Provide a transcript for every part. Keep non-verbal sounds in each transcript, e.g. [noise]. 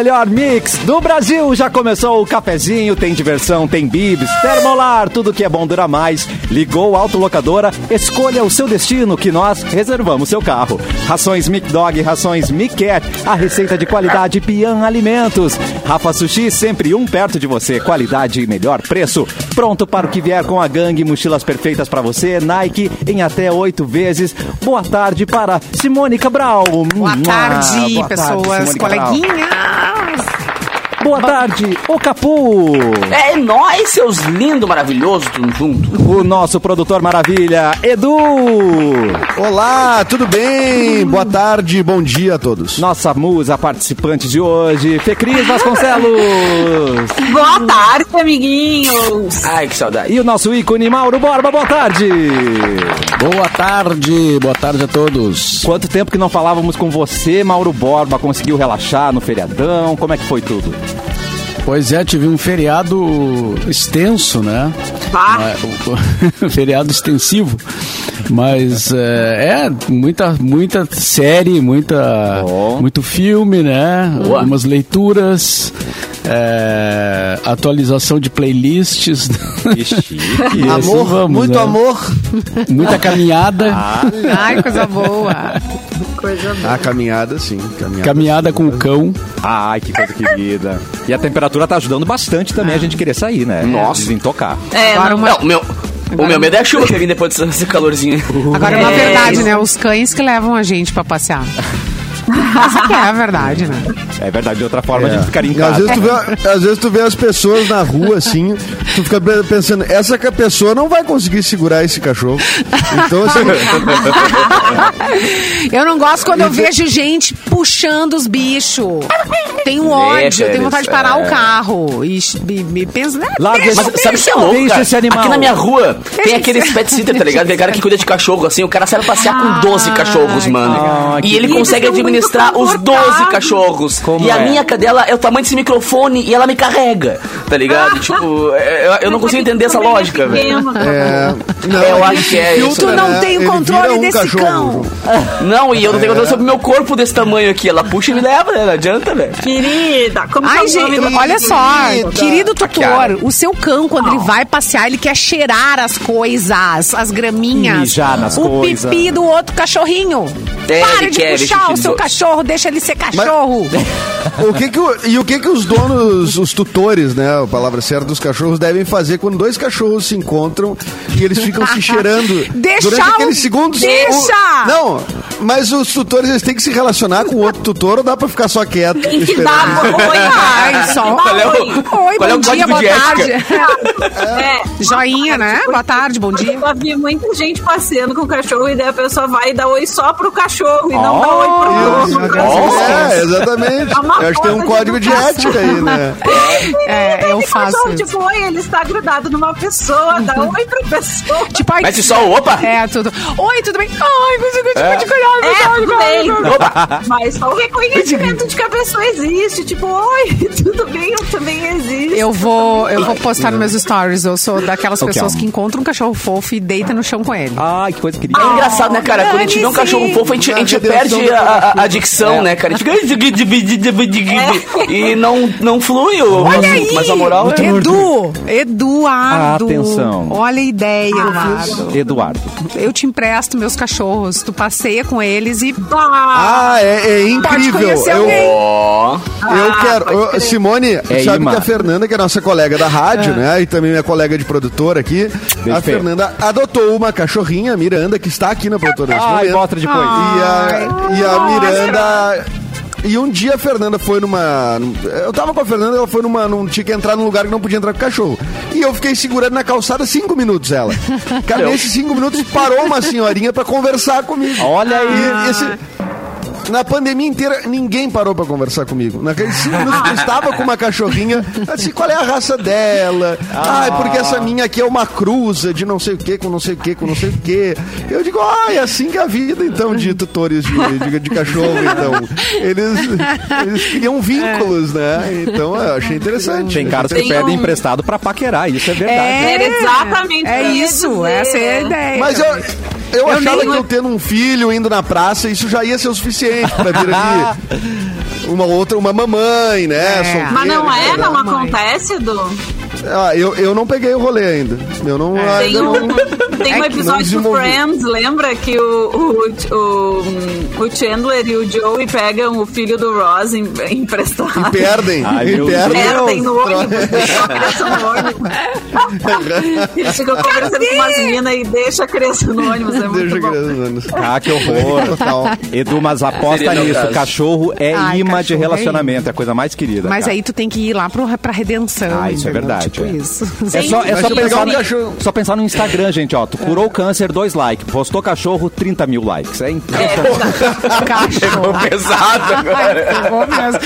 melhor mix do Brasil. Já começou o cafezinho, tem diversão, tem bibs, termolar, tudo que é bom dura mais. Ligou a autolocadora, escolha o seu destino que nós reservamos seu carro. Rações Mic Dog, rações Mic Cat, a receita de qualidade Pian Alimentos. Rafa Sushi, sempre um perto de você, qualidade e melhor preço. Pronto para o que vier com a gangue, mochilas perfeitas para você, Nike em até oito vezes. Boa tarde para Simone Cabral. Boa tarde, Boa pessoas, Simone Cabral. Boa tarde, o Capu. É nós, seus lindos, maravilhosos, tudo junto. O nosso produtor maravilha, Edu. Olá, tudo bem? Boa tarde, bom dia a todos. Nossa musa participante de hoje, Fecris Vasconcelos. [laughs] Boa tarde, amiguinhos. Ai, que saudade. E o nosso ícone, Mauro Borba. Boa tarde. Boa tarde, boa tarde a todos. Quanto tempo que não falávamos com você, Mauro Borba? Conseguiu relaxar no feriadão? Como é que foi tudo? Pois é, tive um feriado extenso, né? Mas- o- [laughs] feriado extensivo. Mas é, é, muita, muita série, muita, muito filme, né? Boa. Algumas leituras, é, atualização de playlists. Que chique. Amor, vamos, muito né? amor. Muita caminhada. Ai, coisa boa. Coisa boa. Ah, caminhada, sim. Caminhada, Caminhada com o cão. Ai, que coisa querida. E a temperatura tá ajudando bastante também a gente querer sair, né? Nossa. Desintocar. É, Agora não- uma, Não, o o meu medo é a chuva que vem depois desse calorzinho. agora uma É, verdade, né? Os cães que levam a gente pra passear. Essa que é a verdade, né? É verdade, de outra forma a gente ficaria em Às casa. vezes, tu vê, às vezes tu vê as pessoas na rua assim, tu fica pensando, essa que a pessoa não vai conseguir segurar esse cachorro. Então, assim, [laughs] Eu não gosto quando eu vejo gente puxando os bichos. Tenho ódio, tenho vontade de parar eles, o carro. E, e, e penso, né? Larga deixa Mas sabe o que é louco, Deixa cara? esse animal. Aqui na minha rua tem Deixa aqueles esse- [laughs] pet sitter, tá ligado? Aquele cara que cuida de cachorro, assim, o cara sai passear com 12 cachorros, mano. Ah, e ele consegue muito administrar os 12 confortáveis. cachorros. Como e a é? minha cadela é o tamanho desse microfone e ela me carrega, tá ligado? [laughs] tipo, é- eu, eu não consigo entender essa é lógica, velho. é, não, Eu ele acho que é filtra, isso, Tu não né? tem o controle um desse cachorro. [laughs] Não, e eu não tenho controle sobre o meu corpo desse tamanho aqui. Ela puxa e me leva, né? Não adianta, velho. Querida, como Ai, é o nome gente, olha só, querida? querido Kiara. tutor, o seu cão, quando ele vai passear, ele quer cheirar as coisas, as graminhas. Mijar nas o coisas. pipi do outro cachorrinho. É, Para de quer puxar o seu outros. Cachorro, deixa ele ser cachorro. [laughs] O que que o- e o que que os donos, os tutores, né, a palavra certa dos cachorros devem fazer quando dois cachorros se encontram e eles ficam se [laughs] cheirando Deixa durante o- aqueles segundos? deixa! o- não, mas os tutores eles têm que se relacionar com o outro tutor ou dá pra ficar só quieto? Tem que dar oi. Ai, só- Qual é o- oi. Qual é bom o dia, código boa de tarde. É. [laughs] Joinha, né? Boa tarde, bom dia. Eu já vi muita gente passeando com o cachorro e daí a pessoa vai e dá oi só pro cachorro e não dá oi pro dono. É, exatamente. É Eu acho que tem um de código de educação. ética aí, né? [laughs] É, eu faço cachorro, tipo, oi, ele está grudado numa pessoa, dá oi pra pessoa. Tipo, ai, Mete só o opa. É, tudo. Oi, tudo bem? Ai, consigo te É. É, tudo bem. Mas só o reconhecimento [laughs] de que a pessoa existe. Tipo, oi, [laughs] tudo bem, eu também existo. Eu vou, eu vou postar nos meus stories. Eu sou daquelas que pessoas é? que encontram um cachorro fofo e deita no chão com ele. Ai, que coisa querida. É engraçado, né, cara? Quando a gente vê um cachorro fofo, a gente, a gente perde a, a- dicção, né, cara? A gente fica... [laughs] E não, não flui o Olha assunto, aí! mas a moral é... Edu! Eduardo! Atenção. Olha a ideia, Eduardo. Eduardo. Eu te empresto meus cachorros. Tu passeia com eles e. Ah, é, é incrível. Eu, eu quero. Ô, Simone, É sabe imã. que a Fernanda, que é nossa colega da rádio, né? E também minha colega de produtora aqui, Beijo, a. Fernanda adotou uma cachorrinha, a Miranda, que está aqui na produtora Ai, momento. mostra depois. E a, e a. Miranda. E um dia a Fernanda foi numa. Eu tava com a Fernanda, ela foi numa. Não tinha que entrar num lugar que não podia entrar com o cachorro. E eu fiquei segurando na calçada cinco minutos ela. [laughs] Cara, nesses cinco minutos parou uma senhorinha pra conversar comigo. Olha aí. E esse- na pandemia inteira, ninguém parou pra conversar comigo. Naqueles cinco minutos que eu estava com uma cachorrinha, assim, qual é a raça dela? Ah, é porque essa minha aqui é uma cruza de não sei o que, com não sei o que, com não sei o que. Eu digo, ah, é assim que é a vida, então, de tutores de, de, de cachorro, então. Eles, eles criam vínculos, né? Então, eu achei interessante. Tem caras que pedem um- emprestado pra paquerar, isso é verdade. Exatamente É que eu ia isso, dizer. essa é a ideia. Mas eu, Eu, Eu achava nem- que eu tendo um filho indo na praça, isso já ia ser o suficiente pra vir ali [laughs] uma outra, uma mamãe, né? É. solteira, Mas não é, não acontece, Du? Ah, eu, eu não peguei o rolê ainda. Eu não. É. Tem ainda um, não- tem um não [laughs] episódio do. Friends, lembra que o, o, o, o Chandler e o Joey pegam o filho do Ross em, emprestado. Perdem. Ai, meu perdem. Perdem no Tro- ônibus, deixam a criança no ônibus. [laughs] Eles ficam conversando com umas meninas e deixa a criança no ônibus. É muito Deixa bom. criança, Ah, que horror. Total. Edu, mas aposta nisso. caso. Cachorro é Ai, imã de cachorro é relacionamento. É a coisa mais querida. Mas cara. aí tu tem que ir lá pro, pra redenção. Ah, isso é verdade, Tipo é. isso. É só, é só pensar no, só pensar no Instagram, gente, ó. Tu curou o câncer, dois likes. Postou cachorro, 30 mil likes. É impressionante. [laughs] Cachorro. Pesado agora. Pegou mesmo.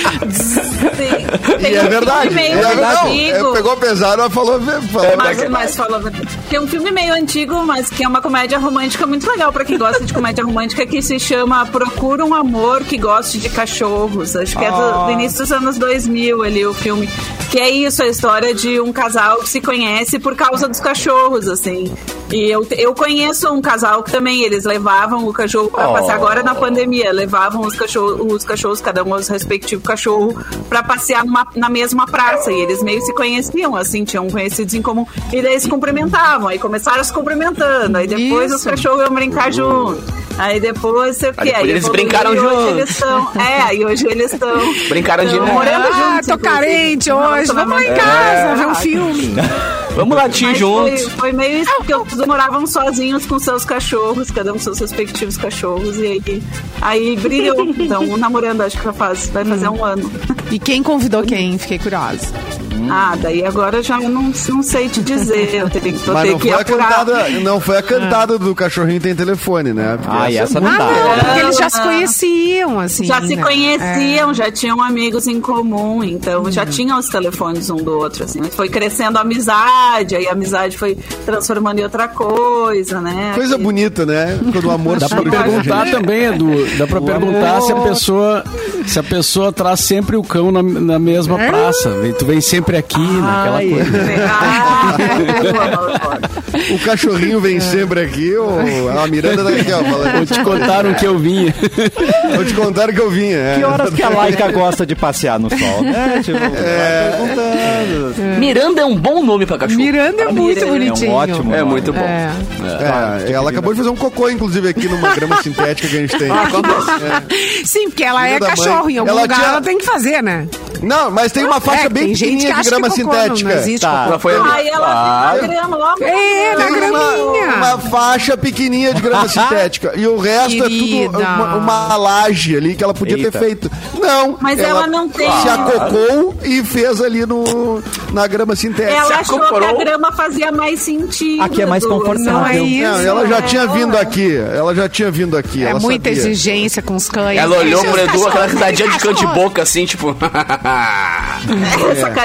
Tem E é um verdade. É verdade. Não, é, pegou pesado, mas falou. falou Mas, mas verdade. Tem um filme meio antigo, mas que é uma comédia romântica muito legal pra quem gosta de comédia romântica, que se chama Procura um Amor que Goste de Cachorros. Acho que é do, do início dos anos 2000 ali o filme. Que é isso, a história de um casal que se conhece por causa dos cachorros, assim. E eu, eu conheço um casal que também, eles levavam o cachorro pra passear agora na pandemia, levavam os cachorros, os cachorros, cada um os respectivos cachorro, pra passear numa- na mesma praça. E eles meio se conheciam, assim, tinham conhecidos em comum. E daí se cumprimentavam, aí começaram se cumprimentando. Aí depois os Isso. cachorros iam brincar juntos. Aí depois, sei o Aí quê. depois eles brincaram e hoje juntos. Eles estão, é, aí hoje eles estão. [laughs] Brincaram de novo. morando Ah, juntos, tô inclusive. carente hoje. Vamos lá em É. casa ver um filme. [laughs] Vamos latir Mas foi, juntos. foi meio isso, porque todos moravam sozinhos com seus cachorros, cada um com seus respectivos cachorros, e aí, aí brilhou. Então, namorando, acho que já faz, vai fazer um ano. E quem convidou quem? Fiquei curiosa. [laughs] Ah, daí agora já eu não, não sei te dizer. Eu tenho, vou Mas ter não que foi, a cantada, não foi a cantada do cachorrinho tem telefone, né? Porque Ai, essa não Ah, dá. não, porque eles já Ah. se conheciam, assim. Já se né? conheciam, já tinham amigos em comum, então já tinham os telefones um do outro, assim. Foi crescendo a amizade, aí a amizade foi transformando em outra coisa, né? Coisa E- bonita, né? Quando o amor Dá pra perguntar também, Edu. Dá pra perguntar se a pessoa se a pessoa traz sempre o cão na, na mesma praça. Vem- Tu vem sempre aqui, naquela Ai. coisa. [laughs] Eu amo. O cachorrinho vem sempre aqui, ou a Miranda tá aqui, ó. Vou Falando. te contaram que eu vinha. Vou te contar que eu vinha. É. Que horas que a Laika gosta de passear no sol, né? Tipo, vai perguntando. Miranda é um bom nome pra cachorro. Miranda é muito Miranda. bonitinho. É um ótimo É muito bom. É. É, ela acabou de fazer um cocô, inclusive, aqui numa grama sintética que a gente tem. Sim, porque ela Filha é da mãe. cachorro. Em algum Ela lugar tinha- ela tem que fazer, né? Não, mas tem uma faixa É, bem pequenininha de grama sintética. Não existe Tá. Já foi ali. Aí ela tem uma grama logo. É, na uma, graminha. uma faixa pequenininha de grama [laughs] sintética. E o resto é tudo uma, uma laje ali que ela podia Eita. ter feito. Não. Mas ela não tem. Se acocou e fez ali no, na grama sintética. Ela achou que acocorou. a grama fazia mais sentido. Aqui é mais confortável. Não é isso. Não, ela já É, tinha vindo é. aqui. Ela já tinha vindo aqui. É ela muita sabia. exigência com os cães. Ela olhou pro Edu, aquela risadinha de canto de boca, assim, tipo...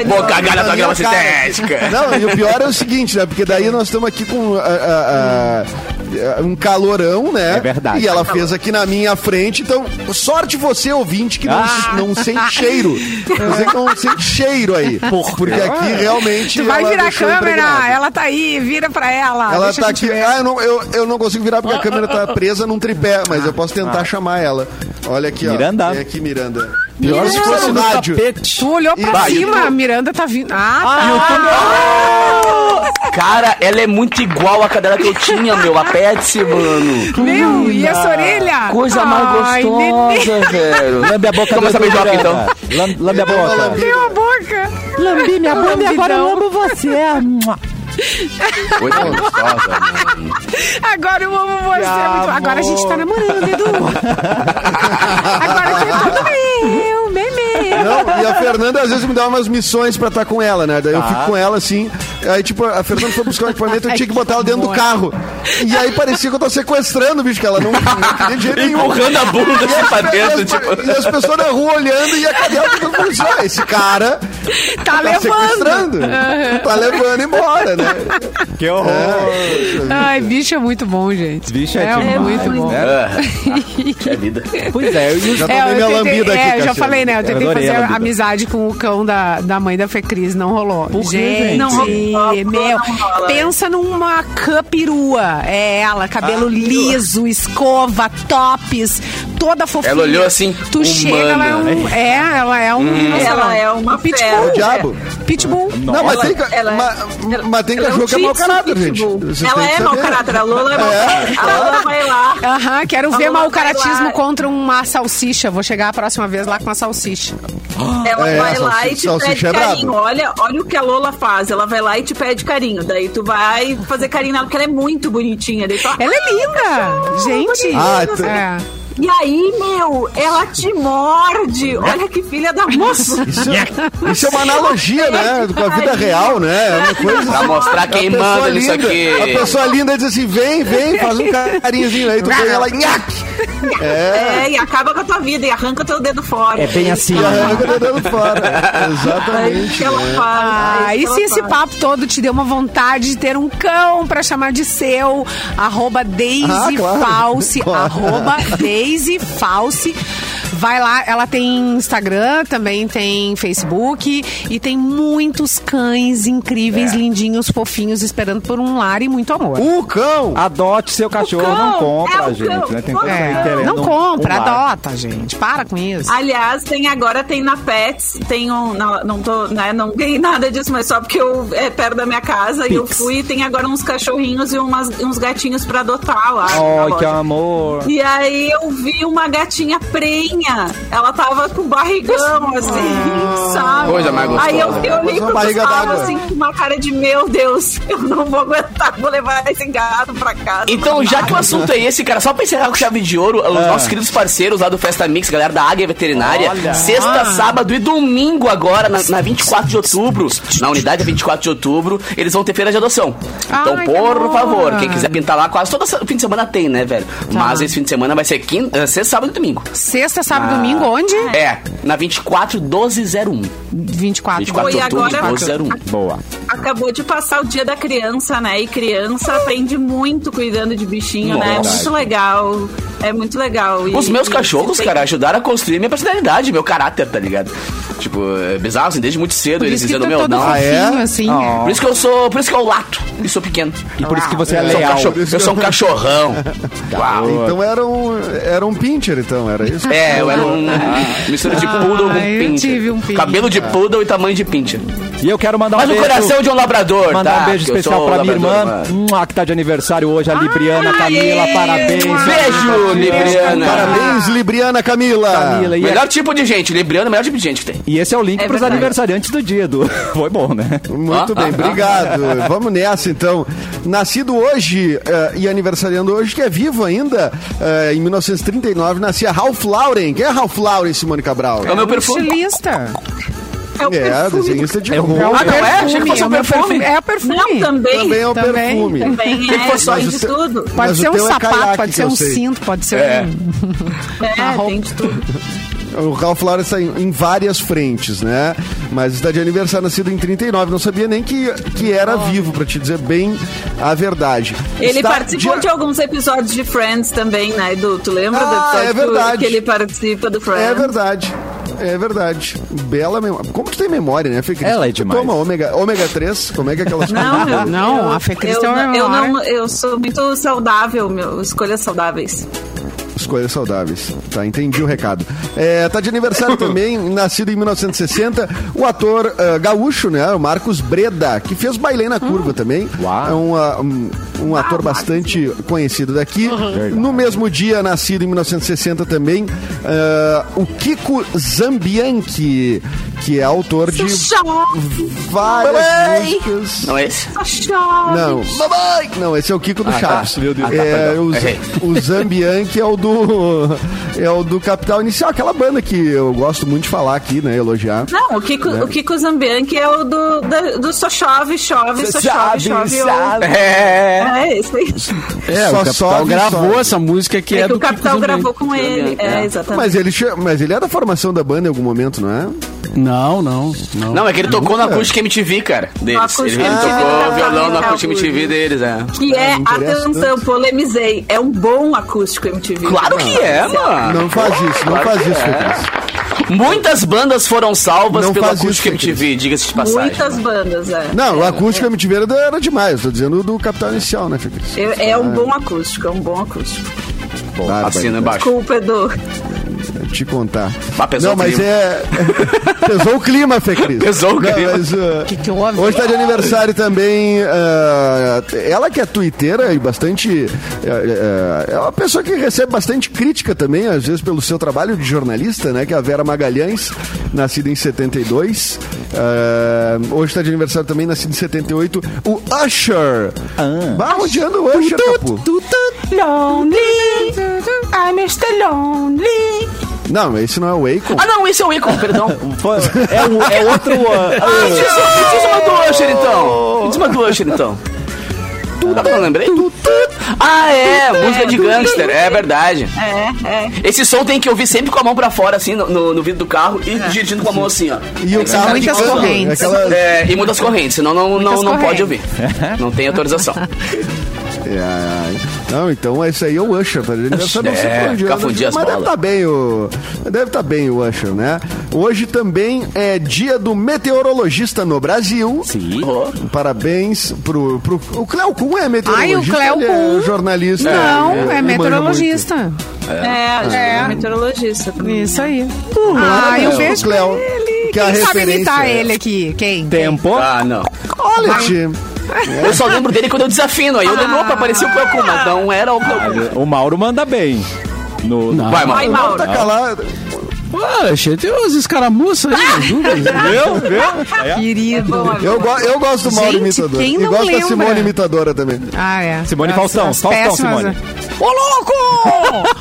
Vou cagar na tua minha grama sintética. Não, e o pior é o seguinte, né? Porque daí nós estamos aqui com ah, ah, ah, um calorão, né? É verdade. E ela fez aqui na minha frente. Então, sorte você, ouvinte, que não, Ah. não sente cheiro. Você que não sente cheiro aí. Porque aqui realmente. Tu vai ela virar a câmera, impregnado. ela tá aí, vira pra ela. Ela deixa tá aqui. ver. Ah, eu não, eu, eu não consigo virar porque a câmera tá presa num tripé, mas eu posso tentar chamar ela. Olha aqui, ó. Miranda. Vem aqui, Miranda. Pior se fosse no Rádio. tapete. Tu olhou pra Vai, cima, a Miranda tá vindo. Ah, Cara, ela é muito igual a cadela que eu tinha, meu. A Petsy, mano. tá. Meu, e essa orelha? Coisa mais Ai, gostosa, velho. Lambe a boca Começa a do Edu beijoca, então. Lam- Lambe a boca. Abriu a boca. Lambi minha bunda e agora eu amo você. Gostosa, mano. Agora eu amo você muito. Agora a gente tá namorando, Edu. [laughs] Agora que é tudo meu. Não, e a Fernanda às vezes me dá umas missões pra estar com ela, né? Daí eu fico com ela assim. Aí, tipo, a Fernanda foi buscar um equipamento, eu tinha que botar ela dentro do carro. E aí parecia que eu tô sequestrando, bicho, que ela não, não queria de jeito nenhum. Empurrando a bunda assim pra dentro, e as- tipo... e as pessoas na rua olhando e a cadela ficando falando assim, ah, esse cara Tá tá levando. sequestrando. Tá levando embora, né? Que horror. Ai, bicho é muito bom, gente. Bicho é é demais, muito bom. né? Ah, é [laughs] vida. Pois é, e os Já É, tomei minha eu tentei- lambida aqui, é, eu já Cassiano. falei, né? Eu tentei adorei fazer Duda. amizade com o cão da, da mãe da Fê Cris, não rolou. Por quê, gente, gente? Não rolou, meu, não rola. pensa numa capirua. É ela, cabelo liso, escova, tops, toda fofinha. Ela olhou assim, Tu chega, ela é humana. um... É, ela é um... Ela é uma pitbull. fera. O diabo. Pitbull. Não, mas Ela- tem, ela é- ma- ela- mas tem ela é um cachorro que é mau caráter, gente. pitbull. Vocês Ela que é mau caráter, a Lola é mau É. caráter. A Lola [laughs] vai lá. Aham, quero A ver mau caratismo contra uma salsicha. Vou chegar a próxima vez lá com uma salsicha. Ela É, vai lá e te pede é carinho. Olha, olha o que a Lola faz. Ela vai lá e te pede carinho. Daí tu vai fazer carinho nela, porque ela é muito bonitinha. Daí tu, Ela é linda, gente. Ah, tu- É. E aí, meu, ela te morde. Olha que filha da moça. Isso, isso é uma analogia, né? Com a vida real, né? É uma coisa. Pra mostrar quem A pessoa manda nisso linda- aqui. A pessoa linda diz assim: vem, vem, faz um carinhozinho aí, tu vem ela. [laughs] É. É, e acaba com a tua vida e arranca teu dedo fora. É bem assim. E arranca o dedo fora. É isso Exatamente. ela né? Ah, é e se esse faz. papo todo te deu uma vontade de ter um cão pra chamar de seu, arroba Daisy Ah, claro. False, Claro. arroba Daisy [laughs] False. Vai lá, ela tem Instagram, também tem Facebook e tem muitos cães incríveis, lindinhos, fofinhos, esperando por um lar e muito amor. O cão! Adote seu cachorro, cão, não compra, é gente. Né? Tem É, não compra, um adota, gente. Para com isso. Aliás, tem agora tem na Pets, tem um. Não, não tô, né, não ganhei nada disso, mas só porque eu é perto da minha casa e eu Pix. fui e tem agora uns cachorrinhos e umas, uns gatinhos pra adotar lá. Ai, que loja. amor. E aí eu vi uma gatinha prenha. Ela tava com barrigão, assim, sabe? Coisa mais gostosa. Aí eu, eu olhei Uma pro Gustavo, assim, com uma cara de, meu Deus, eu não vou aguentar, vou levar esse gato pra casa. Então, já que o assunto é esse, cara, só pra encerrar com chave de ouro, os nossos queridos parceiros lá do Festa Mix, galera da Águia Veterinária, Olha. sexta, sábado e domingo agora, na, na 24 de outubro, na unidade 24 de outubro, eles vão ter feira de adoção. Então, Ai, por favor, quem quiser pintar lá, quase todo fim de semana tem, né, velho? Mas esse fim de semana vai ser quinta, eh, sexta, sábado e domingo. Sexta, sábado, domingo, onde? É, na 24 1201. 24. 24 de outubro, agora- 1201. Boa. Acabou de passar o dia da criança, né? E criança aprende muito cuidando de bichinho, né? É muito legal. É muito legal. E- Os meus e- cachorros, tem- cara, ajudaram a construir minha personalidade, meu caráter, tá ligado? Tipo, é bizarro, assim, desde muito cedo, Por eles dizendo, é meu, não. Ah, é? assim. Oh. Por isso que eu sou. Por isso que eu lato e sou pequeno. E por isso que você é Eu sou um, leal. cachorro- eu sou um cachorrão. [laughs] Uau. Então era um, era um pincher, então, era isso? É, eu era um mistura de poodle com Ah, eu pincher. tive um pincher. Cabelo de poodle e tamanho de pincher. E eu quero mandar um Mas no beijo. coração de um labrador, Mandar tá? um beijo eu especial pra minha labrador, irmã, mano. que tá de aniversário hoje, a Libriana Camila. Parabéns. Beijo, Libriana. Parabéns, Libriana Camila! Camila. E, Melhor tipo de gente, Libriano, é o melhor tipo de gente que tem. e esse é o link É pros aniversariantes do dia, Edu. [laughs] Foi bom, né? Muito Ah, bem, ah, obrigado. Vamos nessa então. Nascido hoje eh, e aniversariando hoje, que é vivo ainda, eh, em 1939, nascia Ralph Lauren. Quem é Ralph Lauren, Simone Cabral? É o meu perfume. Estilista. É o É, perfume desenhista de É o roupa. Ah, não é? Achei que fosse é um o perfume. É o perfume. Não, também. Também é o Também. perfume. Também é, fosse tem de tudo. Pode ser um é sapato, caiaque, pode ser um sei. cinto, pode ser É. um... É, tem de tudo. [laughs] O Ralph Lauren está em, em várias frentes, né? Mas está de aniversário, nascido em 39. Não sabia nem que, que era vivo, pra te dizer bem a verdade. Ele Está participou de... alguns episódios de Friends também, né, Edu? Tu lembra do Ah, episódio é que- verdade. que ele participa do Friends? É verdade. É verdade. Bela memória. Como tu tem memória, né, Fê Cris? Ela é Tu demais. Toma ômega, ômega 3, como é que é aquelas [laughs] Não, eu, Não, eu- a Fê Cris eu, tem uma eu, memória. não, eu sou muito saudável, meu, escolhas saudáveis. Escolhas saudáveis. Tá, entendi o recado. É, tá de aniversário [laughs] também, nascido em 1960, o ator ah, gaúcho, né? O Marcos Breda, que fez Bailei na Curva também. Uau. É um, ah, um, um ator bastante conhecido daqui. No mesmo dia, nascido em 1960 também, ah, o Kiko Zambianchi, que é autor de várias músicas. Não é esse? Não, mamãe! Não, esse é o Kiko do Ah, tá. Chaves. Meu Deus. É, Ah, tá, o, o Zambianchi é o do é o do Capital Inicial, aquela banda que eu gosto muito de falar aqui, né, elogiar. Não, o Kiko, o Kiko Zambianchi é o do, da- do só chove, chove, só chove, chove. ou- É. É, esse aí. É, Só o Capital sobe, gravou sobe. essa música que É é, que do o Capital Kiko gravou com ele. É, exatamente. Mas ele, mas ele é da formação da banda em algum momento, não é? Não, não, não. Não, é que ele tocou no Nunca. Acústica MTV, cara, deles. Acústica Ele, ele MTV, tocou violão no tá, Acústica MTV deles, é. Que é, atenção, polemizei, é um bom acústico MTV. Claro que é, mano. Não faz isso, não faz isso, é. Fê Cris. Muitas bandas foram salvas Não pelo isso, acústico MTV, diga-se de passagem. Muitas bandas, é. Não, o acústico MTV era, era demais. Tô dizendo do Capital Inicial, né, Fê Cris? É, é um bom acústico, é um bom acústico. Bárbaro. Assina embaixo. Desculpa, Edu. Te contar. Mas Não, o mas clima. é. [laughs] pesou o clima, Fê Cris. Pesou o Não, clima. mas, uh, Que que houve? Hoje tá de aniversário também. uh, ela que é twitteira e bastante. uh, uh, é uma pessoa que recebe bastante crítica também, às vezes, pelo seu trabalho de jornalista, né? Que é a Vera Magalhães, nascida em 72. Uh, hoje tá de aniversário também, nascido em 78. O Usher. Ah. Bah, onde anda o Usher, Capu? Lonely, I'm Mr. Lonely. Não, esse não é o Akon. Ah, não, esse é o Icon, perdão. [laughs] É, o- é outro. Ah, ah, diz, diz uma do Usher, então. Diz uma do Usher, então. Sabe que eu lembrei? Ah, é, música de gangster, é verdade. É, é. Esse som tem que ouvir sempre com a mão pra fora, assim, no, no, no vidro do carro e dirigindo com a mão assim, ó. E o carro muitas correntes. Aquela, É, e muitas correntes, senão não, não, Muitas não pode correntes. ouvir. [laughs] Não tem autorização. [laughs] É, não, então esse aí é o Usher, tá? Ele deve estar não É, onde anda, mas deve estar bem o. Deve estar bem o Usher, né? Hoje também é dia do meteorologista no Brasil. Sim. Oh. Parabéns pro, pro. O Cleo Kuhn é meteorologista. Ai, o Cleo ele é jornalista. Não, ele- é ele manja meteorologista. É, acho que é meteorologista também. Isso aí. muito. Ah, eu É, vejo o Cleo, que é a Quem sabe referência. imitar ele aqui? Quem? Tempo. Ah, não. Olha. [laughs] Eu só lembro dele quando eu desafino. Aí eu lembro, opa, apareceu o Cleocum, mas não era o Cleocum. O Mauro manda bem. No, no- Vai, Vai, mano. Mauro. Tá calado. Cheio tem umas escaramuças aí. [laughs] Viu? Viu? Querido. Eu, go- eu gosto do Mauro Gente, imitador. quem e não gosto da lembra? Simone imitadora também. Ah, é. Simone As- Faustão. as Faustão, péssimas, Simone. Ô, louco!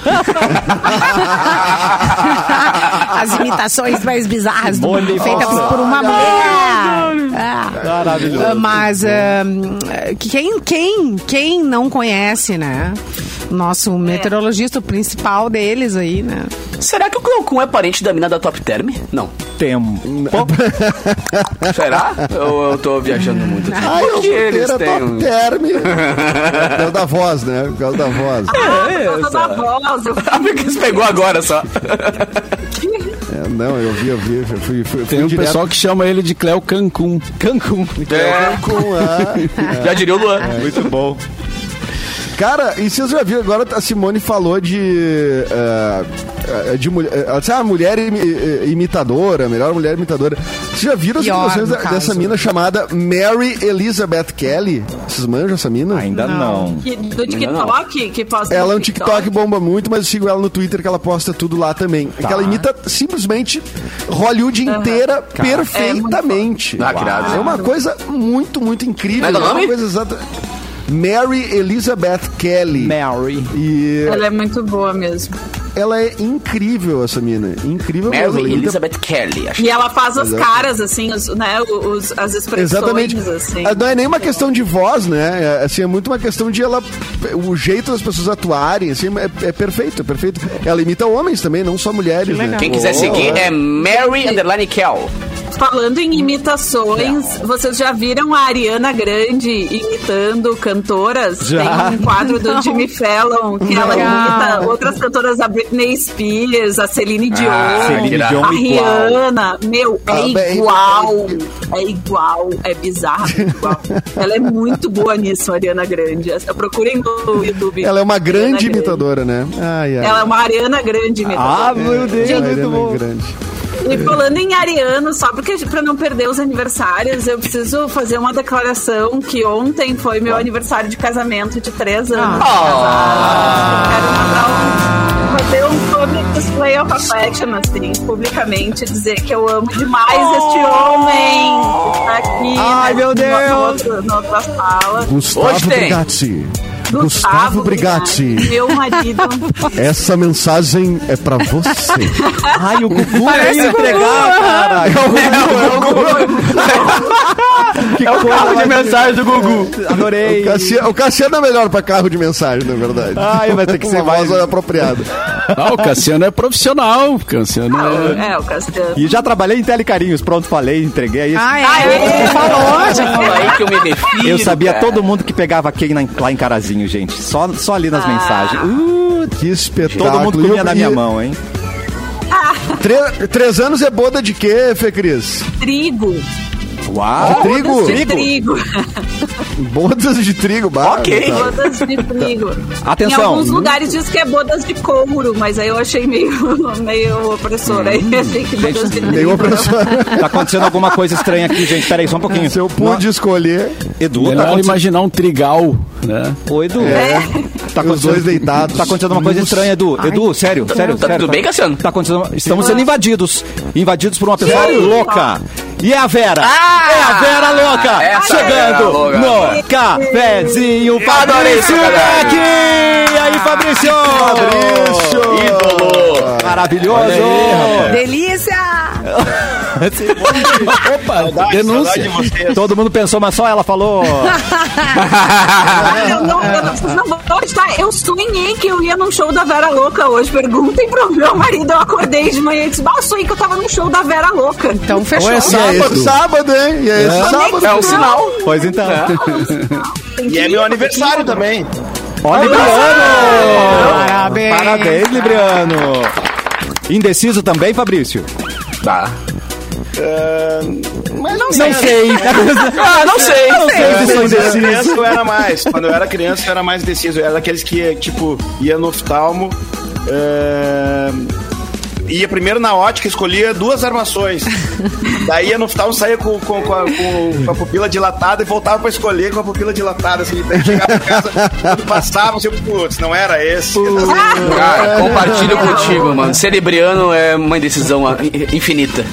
[laughs] As imitações mais bizarras do Simone mundo, feitas Faustão. por uma mulher. Ah. Maravilhoso. Ah, Mas ah, quem, quem, quem não conhece, né? Nosso meteorologista, o principal deles aí, né? Será que o Cleocum é parente da mina da Top Term? Não. Tempo. Será? Ou eu tô viajando muito? Ai, eu eles têm top term. Por causa da voz, né? Por causa da voz. Por causa da voz. Ah, porque eles pegou agora só. [laughs] É, não, eu vi, eu vi. Eu fui, fui, Tem fui um direto pessoal que chama ele de Cleo Cancún. Cancún. É, com a... [laughs] já diria o Luan. Muito bom. Cara, e vocês já viram, agora a Simone falou de. eh, de mulher. Disse, ah, mulher imi- imitadora, melhor mulher imitadora. Vocês já viram as imitações caso. dessa mina chamada Mary Elizabeth Kelly? Vocês manjam essa mina? Ainda não. Que- Do TikTok, que posta Ela é no um TikTok bomba muito, mas eu sigo ela no Twitter que ela posta tudo lá também. Tá. É que ela imita simplesmente Hollywood inteira perfeitamente. Ah, que irado. É uma coisa muito, muito incrível. É é uma coisa exata. Mary Elizabeth Kelly. Mary. E Ela é muito boa mesmo. ela é incrível, essa mina. Incrível mesmo. Mary imita- Elizabeth Kelly, acho. E ela faz as Exato. caras, assim, os, né, os, as expressões, Exatamente. assim. Ah, Não é nem uma questão de voz, né? É, assim, é muito uma questão de ela. O jeito das pessoas atuarem, assim, é, é perfeito, é perfeito. Ela imita homens também, não só mulheres, né? Quem quiser Oh, seguir é Mary Underline Kel. Falando em imitações, vocês já viram a Ariana Grande imitando cantoras? Já. Tem um quadro do. [laughs] Jimmy Fallon que ela imita outras cantoras, a Britney Spears, a Celine Dion, Celine Dion a igual. Rihanna. Meu, é Ah, igual. É igual, é bizarro, é igual. [laughs] ela é muito boa nisso, a Ariana Grande. Procurem no YouTube. Ela é uma grande Ariana imitadora, né? Ai, ai. Ela é uma Ariana Grande imitadora. Ah, meu Deus, Ela é muito bom. grande. E falando em Ariano, só porque pra não perder os aniversários, eu preciso fazer uma declaração que ontem foi meu aniversário de casamento de três anos. Ah. Eu Quero mandar um, fazer um public display of affection, assim, publicamente, dizer que eu amo demais este homem que tá aqui. Ai, né, meu no- Deus. No outro, na outra sala. Gustavo Hoje tem. Brigatti. Gustavo Brigatti. Meu marido. Essa mensagem é pra você. Ai, o Gugu Parece veio o Gugu. entregar, cara. Que É o carro de mensagem do Gugu. Adorei. O Cassiano, o Cassiano é melhor pra carro de mensagem, na verdade. Ai, vai ter que [laughs] ser mais- apropriada. Ah, o Cassiano é profissional. O Cassiano é... É, o Cassiano. E já trabalhei em Telecarinhos. Pronto, falei, entreguei. É isso. Ah, é? é? Falou, já Fala aí que eu me refiro. Eu sabia cara. todo mundo que pegava quem lá em Carazinho, gente. Só, só ali nas Ah. mensagens. Uh, Que espetáculo. Todo mundo comia na minha mão, hein? Tre- três anos é boda de quê, Fê Cris? Trigo. Uau! Trigo? [laughs] Bodas de trigo. Bodas de trigo, bah, Ok. tá. Bodas [laughs] de trigo. Atenção. Em alguns lugares diz que é bodas de couro, mas aí eu achei meio, [laughs] meio opressora. Aí achei que bodas de trigo. Meio opressor. Tá acontecendo alguma coisa estranha aqui, gente. Pera aí, só um pouquinho. Se eu pude escolher, Edu, tá Melhor acontecendo... imaginar um trigal, né? Ô, Edu. É. Tá os dois deitados. Tá acontecendo uma coisa estranha, Edu. Edu, sério, sério. tá sério, tudo bem, Cassiano? Tá acontecendo. Estamos sendo invadidos. Invadidos por uma pessoa Sério? louca. E é a Vera. Ah! é a Vera louca. É chegando louca. no cafezinho. Adorei esse Fabrício aqui. E aí, Fabrício? Fabrício! Ídolo. Maravilhoso. Delícia! [laughs] Opa, denúncia. Todo mundo pensou, mas só ela falou. Eu não, eu não, vocês não vão acreditar. Eu sonhei que eu ia num show da Vera Louca hoje. Perguntem pro meu marido. Eu acordei de manhã e disse: Bah, sonhei que eu tava num show da Vera Louca. Então fechou. Ou é é sábado. sábado, hein? E é esse sábado. É um sinal. Pois então. Tem que [laughs] E é meu aniversário também. Ó, Libriano! Parabéns. Parabéns, Libriano! Indeciso também, Fabrício? Tá. Ah, mas não Não sei. sei. [laughs] Ah, não sei. Não sei se sou Quando eu era criança, eu era mais. Quando eu era criança, eu era mais indeciso. Eu era daqueles que, tipo, ia no oftalmo. ah, ia primeiro na ótica, escolhia duas armações. Daí ia no oftalmo, saía com, com, com, a, com- com a pupila dilatada e voltava pra escolher com a pupila dilatada. Assim, daí chegava em casa, quando passava, assim, putz, não era esse. Cara, compartilho [laughs] contigo, mano. Cerebriano é uma indecisão ah, in- infinita.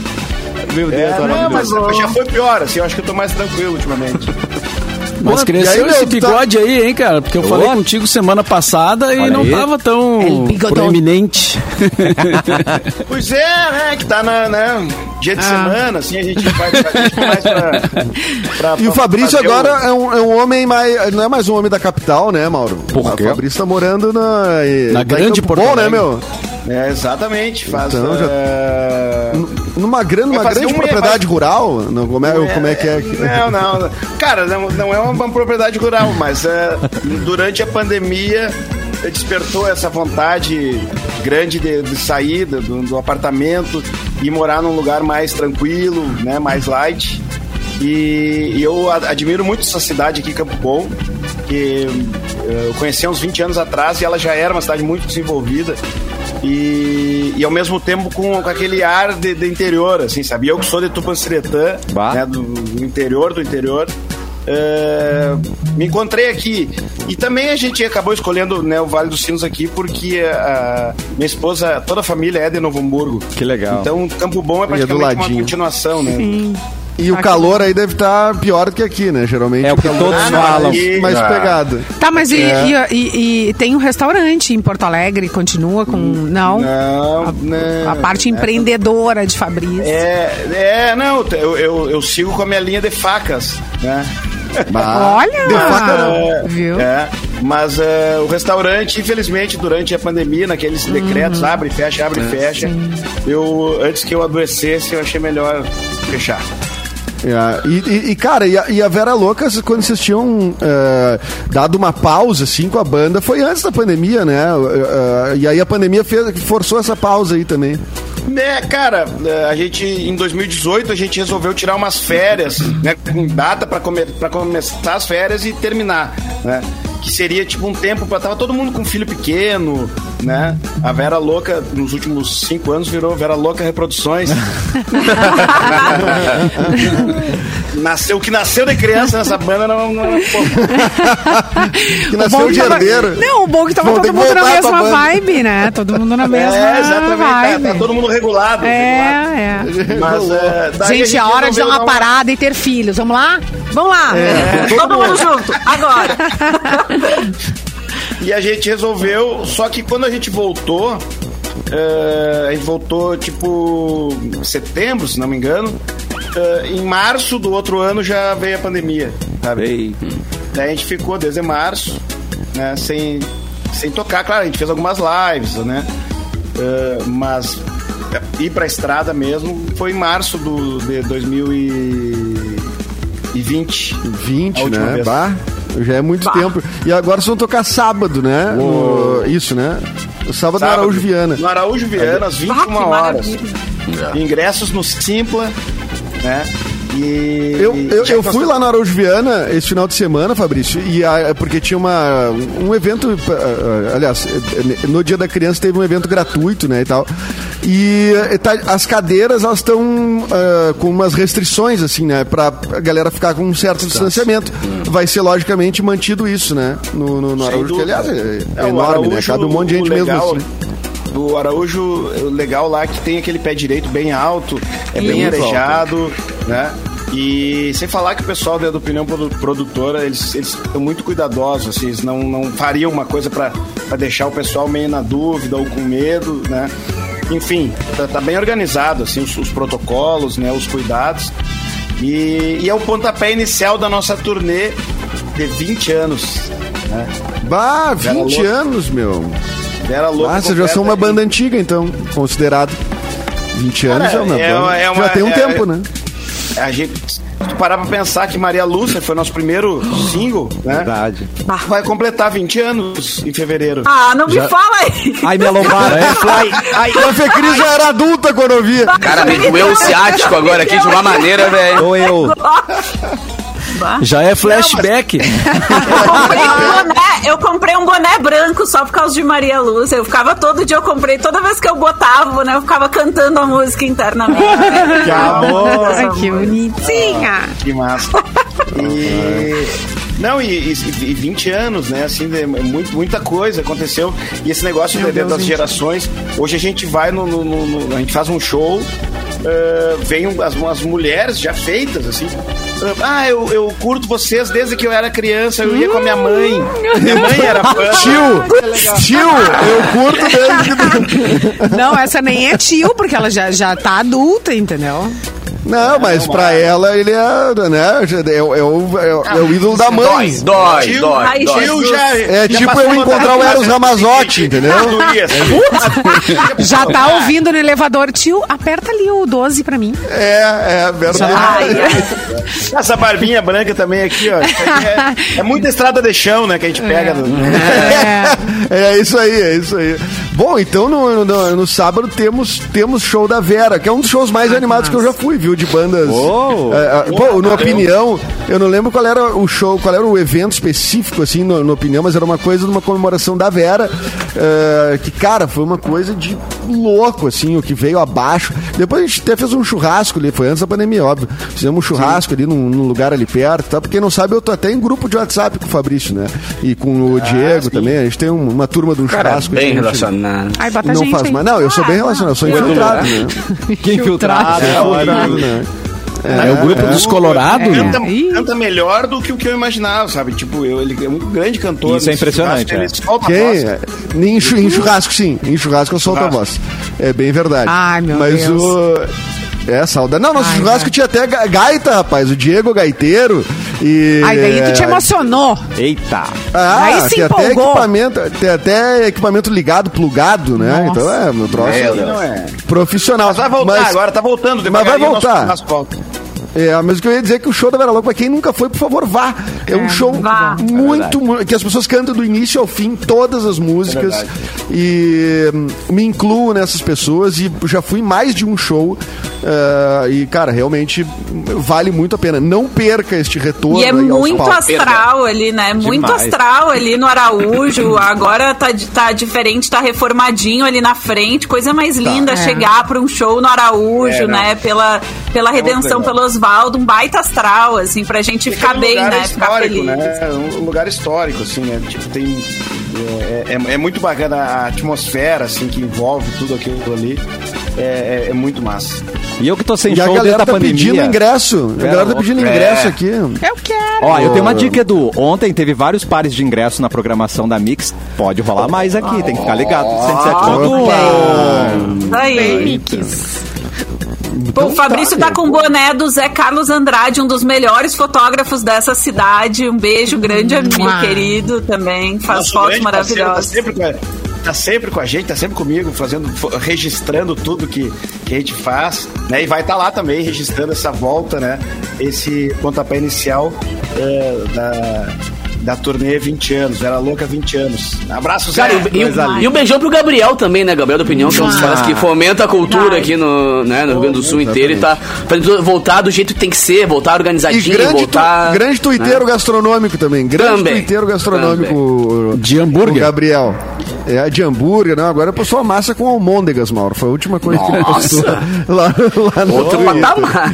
Meu Deus, É, não, mas já foi pior, assim, eu acho que eu tô mais tranquilo ultimamente. [laughs] Mas E cresceu aí, esse tá- bigode aí, hein, cara? Porque eu Ô. falei contigo semana passada e Olha não aí. tava tão proeminente. [laughs] Pois é, né? Que tá na, né, dia de Ah. semana, assim, a gente vai, a gente vai mais pra, pra- E o Fabrício agora é um, é um homem mais. Não é mais um homem da capital, né, Mauro? Por quê? O Fabrício tá morando na. Na tá grande Campo Porto Bom, né, meu? É, exatamente, faz. Então, já- é, Numa grande, numa fazer grande um- propriedade rural? Não, como, é, como é que é? Não, não. Cara, não, não é uma propriedade rural, mas é, durante a pandemia despertou essa vontade grande de, de sair do, do apartamento e morar num lugar mais tranquilo, né, mais light. E, e eu admiro muito essa cidade aqui, Campo Bom, que eh, eu conheci há uns 20 anos atrás e ela já era uma cidade muito desenvolvida. E, e ao mesmo tempo com, com aquele ar de, de interior, assim, sabe? Eu que sou de Tupanciretã, né, do, do interior do interior, eh, me encontrei aqui. E também a gente acabou escolhendo né, o Vale dos Sinos aqui porque a minha esposa, toda a família é de Novo Hamburgo. Que legal. Então Campo Bom é E é do praticamente uma ladinho. continuação, né? E o calor aí deve estar pior do que aqui, né? Geralmente É o que calor todos é falam. mais- Ah. pegado. Tá, mas e, É. e- e- e tem um restaurante em Porto Alegre, continua com. Não? Não, não. A parte empreendedora de Fabrício. É, é, não, eu, eu, eu sigo com a minha linha de facas, né? [laughs] Olha! De faca não. É, Viu? é, mas é, o restaurante, infelizmente, durante a pandemia, naqueles decretos, abre, fecha, abre, fecha, eu, antes que eu adoecesse, eu achei melhor fechar. É, e, e- cara, e a, e a Vera Louca, quando vocês tinham é, dado uma pausa assim com a banda, foi antes da pandemia, né? É, e aí a pandemia fez, forçou essa pausa aí também. É, cara, a gente em 2018 a gente resolveu tirar umas férias, né, com data para come, pra começar as férias e terminar, né? Que seria tipo um tempo para tava todo mundo com filho pequeno, né? A Vera Louca nos últimos cinco anos virou Vera Louca Reproduções. [laughs] nasceu o que nasceu de criança nessa banda não, não pô, [laughs] Que O nasceu bom de que tava- herdeiro. Não, o bom que tava Vão todo que mundo na mesma vibe, né? Todo mundo na [laughs] mesma é, exatamente, tá, vibe. tá todo mundo regulado. regulado. É, é. Mas, é, Gente, é a hora de dar uma dar uma- parada e ter filhos. Vamos lá? Vamos lá. Todo mundo junto, agora. E a gente resolveu, só que quando a gente voltou, eh, a gente voltou tipo em setembro, se não me engano. eh, em março do outro ano já veio a pandemia, sabe? Ei. Daí a gente ficou desde março, né, sem, sem tocar. Claro, a gente fez algumas lives, né? Eh, mas ir pra estrada mesmo foi em março do, de 2020. 20, A né? vez. Bah. Já é muito tempo. E agora vocês vão tocar sábado, né? No- isso, né? Sábado, no Araújo Viana. No Araújo Viana, às 21 Ah, que horas. Ingressos no Simpla, né? E. Eu, eu, eu fui lá no Araújo Viana esse final de semana, Fabrício, e a- porque tinha uma, um evento, ah, ah, aliás, eh, no Dia da Criança teve um evento gratuito, né, e tal. E eh, tá- as cadeiras, elas estão ah, com umas restrições, assim, né, pra a galera ficar com um certo distanciamento. Vai ser, logicamente, mantido isso, né, no, no, no Araújo, que, aliás, é, é É, enorme, né, Araújo, cabe um monte de gente mesmo assim. O Araújo, o legal lá é que tem aquele pé direito bem alto, é bem muito arejado, né? E sem falar que o pessoal da do Opinião Produ- Produtora, eles eles estão muito cuidadosos, assim, eles não, não fariam uma coisa pra pra deixar o pessoal meio na dúvida ou com medo, né? Enfim, tá, tá bem organizado, assim, os, os protocolos, né? Os cuidados. E, e é o pontapé inicial da nossa turnê de 20 anos, né? Bah, 20 louco. anos, meu. Era louco. Ah, vocês já são uma banda antiga, então, considerado. 20 anos Cara, é uma é é uma- já tem um é- tempo, né? A gente, se tu parar pra pensar que Maria Lúcia foi nosso primeiro single, né? Verdade. Vai completar 20 anos em fevereiro. Ah, não me fala aí. Ai, minha lombada. ai, ai, A Fê Cris já era adulta quando eu via. Cara, me doeu o ciático agora aqui de uma maneira, velho. Ou eu. Já é flashback. [laughs] Eu comprei um boné, eu comprei um boné branco só por causa de Maria Luz. Eu ficava todo dia, eu comprei, toda vez que eu botava boné, eu ficava cantando a música internamente. Que amor! Ai, que bonitinha. Que massa. E... Não, e, e, e 20 anos, né? Assim, é muito, muita coisa aconteceu. E esse negócio Meu de- Deus, das gente. gerações. Hoje a gente vai no. no- no- no- a gente faz um show. Eh, vem um- as, as mulheres já feitas, assim. Ah, eu, eu curto vocês desde que eu era criança, eu ia com a minha mãe. Minha mãe era [laughs] fã. Tio, tio, eu curto [laughs] desde que... Não, essa nem é tio, porque ela já, já tá adulta, entendeu? Não, mas pra ela ele é, né, é, o- é o, é, o- é o ídolo da mãe. Dói, Tio, dói, ai, dói. Tio já, É já tipo eu encontrar o Eros Ramazotti, entendeu? [laughs] Já tá ouvindo no elevador, tio, aperta ali o 12 pra mim. É, é verdade. Ai. [laughs] Essa barbinha branca também aqui, ó. É, é muita estrada de chão, né? Que a gente pega. no- [laughs] É isso aí, é isso aí. Bom, então no, no, no sábado temos, temos show da Vera, que é um dos shows mais animados que eu já fui, viu? De bandas. Uou. É, é, pô, na opinião, eu não lembro qual era o show, qual era o evento específico, assim, no, no opinião, mas era uma coisa de uma comemoração da Vera. é, que, cara, foi uma coisa de louco, assim, o que veio abaixo. Depois a gente até fez um churrasco ali, foi antes da pandemia, óbvio. Fizemos um churrasco ali num, num lugar ali perto, tá? Pra quem não sabe, eu tô até em grupo de WhatsApp com o Fabrício, né? E com o Diego também. A gente tem um- uma turma de um Cara, churrasco. bem relacionado. Ai, bota Não gente faz aí. mais. Não, eu sou bem relacionado, eu sou infiltrado, né? [laughs] Que infiltrado. É, infiltrado, né? É, o grupo dos Colorados, né? Canta, canta melhor do que o que eu imaginava, sabe? Tipo, eu- ele é um grande cantor. Isso é impressionante, churrasco, é. Ele solta a voz. É, Em, em churrasco, sim. Em churrasco eu solto a voz. É bem verdade. Ai, meu Mas Deus. o. É, saudade. Não, nosso Ai, churrasco vai. tinha até ga- gaita, rapaz. O Diego gaiteiro. E. Ai, daí tu te é, emocionou. Eita. Ah, Aí se tem até equipamento, tem até equipamento ligado, plugado, né? Nossa. Então é, meu troço é. Não é. profissional. Mas vai voltar Mas- agora, tá voltando. Mas vai devagarinho, nosso voltar. É, mas o que eu ia dizer é que o show da Vera Louca, pra quem nunca foi, por favor, vá. É, um show vá. muito, mu- que as pessoas cantam do início ao fim, todas as músicas. e hum, me incluo nessas pessoas e já fui em mais de um show. ah, e, cara, realmente vale muito a pena. Não perca este retorno. E é muito astral ali, né? Muito Demais. astral ali no Araújo. [laughs] Agora tá, tá diferente, tá reformadinho ali na frente. Coisa mais linda É. chegar pra um show no Araújo, É, né? Pela, pela redenção, pelo Oswaldo. Um baita astral, assim, pra gente Porque ficar é um bem, lugar né? Ficar histórico, feliz. né? É um lugar histórico, assim, né? Tipo, tem. É, é- é muito bacana a atmosfera, assim, que envolve tudo aquilo ali. É, é- é muito massa. E eu que tô sem E a show desde galera a tá pandemia. pedindo ingresso. A galera tá pedindo É. ingresso aqui. Eu quero. Ó, eu tenho uma dica, Edu. Ontem teve vários pares de ingresso na programação da Mix. Pode rolar mais aqui, tem que ficar ligado. 107.1. Isso aí. Pô, o Fabrício tá com o boné do Zé Carlos Andrade, um dos melhores fotógrafos dessa cidade. Um beijo grande, amigo Mua. querido também. Faz Nosso fotos parceiro, maravilhosas. Tá sempre, com a, tá sempre com a gente, tá sempre comigo, fazendo, registrando tudo que, que a gente faz, né? E vai estar lá também registrando essa volta, né? Esse pontapé inicial é, da, da turnê 20 anos, Vera Louca 20 anos. Abraço, Zé. Cara, e, e, um- e um beijão pro Gabriel também, né? Gabriel da Opinião, que é um dos caras que fomenta a cultura aqui no, né, no Rio Grande do Sul inteiro e tá fazendo voltar do jeito que tem que ser, voltar E organizadinho, grande, tu, voltar. grande tuiteiro gastronômico também. Grande Também. tuiteiro gastronômico. o- De O hambúrguer. Gabriel. É, de hambúrguer, não. Agora postou a massa com almôndegas, Mauro. Foi a última coisa que ele postou lá, lá no Outro patamar.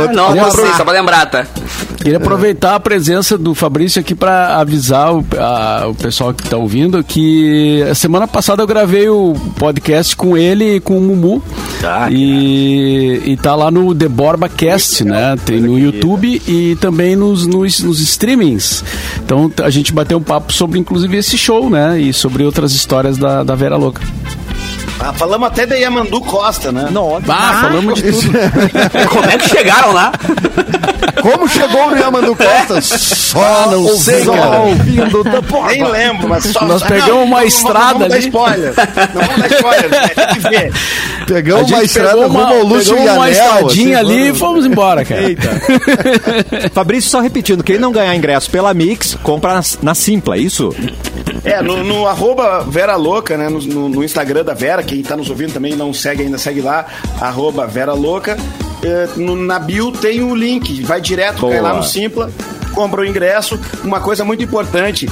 Outro Não, patamar. sei, só pra lembrar, tá? Queria aproveitar a presença do Fabrício aqui avisar o, a- o pessoal que está ouvindo que a semana passada eu gravei o podcast com ele e com o Mumu. Tá, e, e tá lá no The Borba Cast, né? Tem no YouTube e também nos, nos, nos streamings. Então a gente bateu um papo sobre inclusive esse show, né? E sobre outras histórias da, da Vera Louca. Ah, falamos até da Yamandu Costa, né? Nossa. Ah, falamos de tudo. [laughs] Como é que chegaram lá? Como chegou no Yamandu Costa? Só não sei, Só cara. ouvindo da Nem lembro, mas só... Nós Não, pegamos não, uma não, estrada Não vamos dar ali. spoiler. Não vamos dar spoiler, né? tem que ver. [laughs] Pegamos uma estrada pegou rumo uma, ao Lúcio pegou e uma Anel, estradinha assim, ali e vamos- fomos embora, cara. [laughs] Fabrício, só repetindo, quem não ganhar ingresso pela Mix, compra na, na Simpla, é isso? É, no, no [laughs] arroba Vera Louca, né? No, no- no Instagram da Vera, quem tá nos ouvindo também não segue ainda, segue lá, arroba Vera Louca. É, no- na bio tem o link, vai direto, Boa. cai lá no Simpla, compra o ingresso. Uma coisa muito importante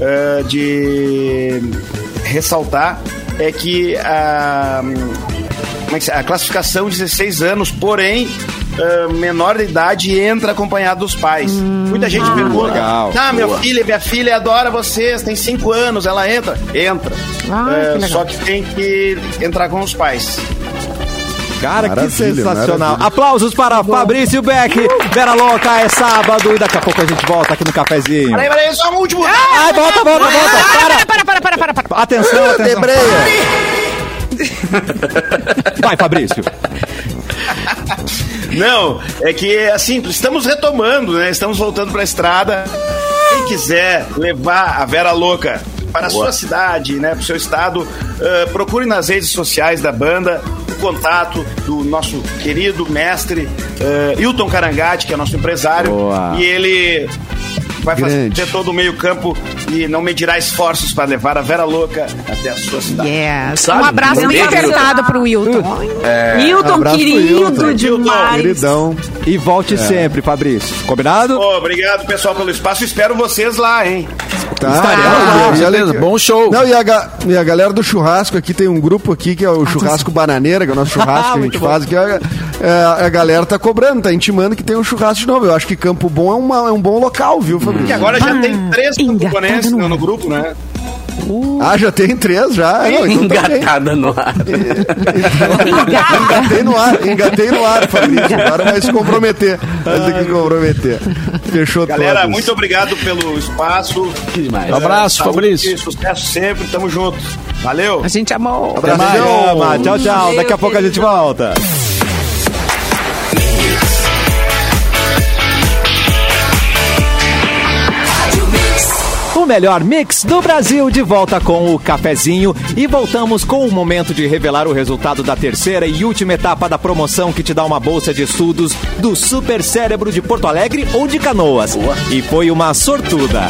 é, de ressaltar é que a, é a classificação 16 anos, porém. É, menor de idade entra acompanhado dos pais. Muita gente pergunta: legal. Ah, meu filho, minha filha adora vocês, tem 5 anos, ela entra? Entra. Ah, É, que só que tem que entrar com os pais. Cara, que Maravilha, sensacional. maravilha. Aplausos para Fabrício Beck. Vera Louca, é sábado e daqui a pouco a gente volta aqui no cafezinho. Peraí, peraí, só um último. Ai, volta, volta, volta. Para. Para, para, para, para, para. Atenção, atenção. Debreia. Vai, Fabrício. [laughs] Não, é que assim, estamos retomando, né? Estamos voltando pra estrada. Quem quiser levar a Vera Louca para a sua cidade, né, para o seu estado, eh, procure nas redes sociais da banda o contato do nosso querido mestre eh, Hilton Carangati, que é nosso empresário, Boa. e ele vai Grande. fazer todo o meio campo e não medirá esforços para levar a Vera Louca até a sua cidade. Yes. Sabe, Um abraço bem apertado pro Wilton. Abraço pro querido Hilton. demais. Queridão. E volte sempre, Fabrício. Combinado? Ô, obrigado, pessoal, pelo espaço. Espero vocês lá, hein? Tá, Estaremos e- e certeza. que- Bom show. Não, e a, ga- e a galera do churrasco aqui, tem um grupo aqui que é o Churrasco Bananeira, que é o nosso churrasco [laughs] que a gente faz, que a, é, a galera tá cobrando, tá intimando que tem um churrasco de novo. Eu acho que Campo Bom é, uma- é um bom local, viu, E Fabrício? agora já tem três engatado camponenses no grupo, né? Ah, já tem três já? Não, então tá. Engatada no ar. [laughs] Engatei no ar, engatei no ar, Fabrício. Agora vai se comprometer. Vai ter que se comprometer. Fechou Galera, todas. muito obrigado pelo espaço. Que demais. Um abraço, Saúde Fabrício. Sucesso sempre, tamo junto. Valeu. A gente amou. Abração. Chama. Tchau, tchau. Daqui a pouco a gente volta. Melhor mix do Brasil de volta com o cafezinho e voltamos com o momento de revelar o resultado da terceira e última etapa da promoção que te dá uma bolsa de estudos do Super Cérebro de Porto Alegre ou de Canoas. E foi uma sortuda.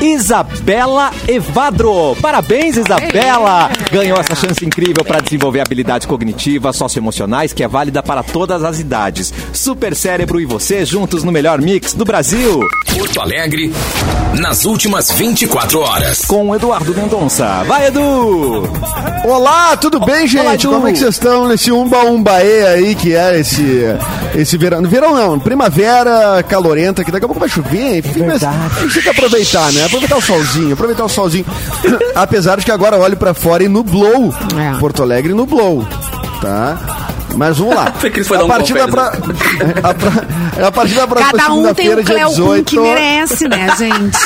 Isabela Evadro. Parabéns, Isabela! Ganhou essa chance incrível para desenvolver habilidades cognitivas, socioemocionais que é válida para todas as idades. Super Cérebro e você juntos no melhor mix do Brasil. Porto Alegre, nas últimas 24 horas. com o Eduardo Mendonça. Vai, Edu! Olá, tudo bem, gente? Olá. Como é que vocês estão nesse umba umbaê aí que é esse esse verão? Verão não, primavera calorenta, que daqui a pouco vai chover, enfim, mas a gente tem que aproveitar, né? Aproveitar o solzinho, aproveitar o solzinho. [laughs] Apesar de que agora olho pra fora e nublou. É. Porto Alegre nublou, tá? Mas vamos lá. [laughs] A um partir da confere, pra... [laughs] a, pra- a partir da próxima Cada um tem o dia Cleo 18. que merece, né, [laughs] gente?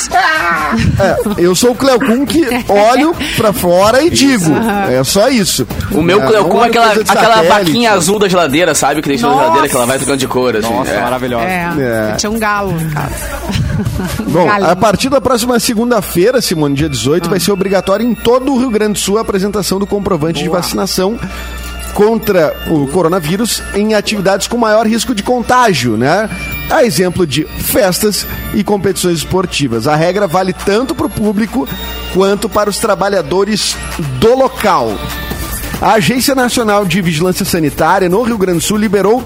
É, eu sou o Cleocum que olho pra fora e digo. É só isso. O meu é, não é aquela, aquela vaquinha azul da geladeira, sabe? Que deixa na geladeira que ela vai trocando de cor, assim. Nossa, é. maravilhosa. É. É. Tinha um galo em casa. [laughs] Bom, Galinha. a partir da próxima segunda-feira, Simone, dia 18, vai ser obrigatório em todo o Rio Grande do Sul a apresentação do comprovante de vacinação contra o coronavírus em atividades com maior risco de contágio, né? a exemplo de festas e competições esportivas. A regra vale tanto para o público quanto para os trabalhadores do local. A Agência Nacional de Vigilância Sanitária no Rio Grande do Sul liberou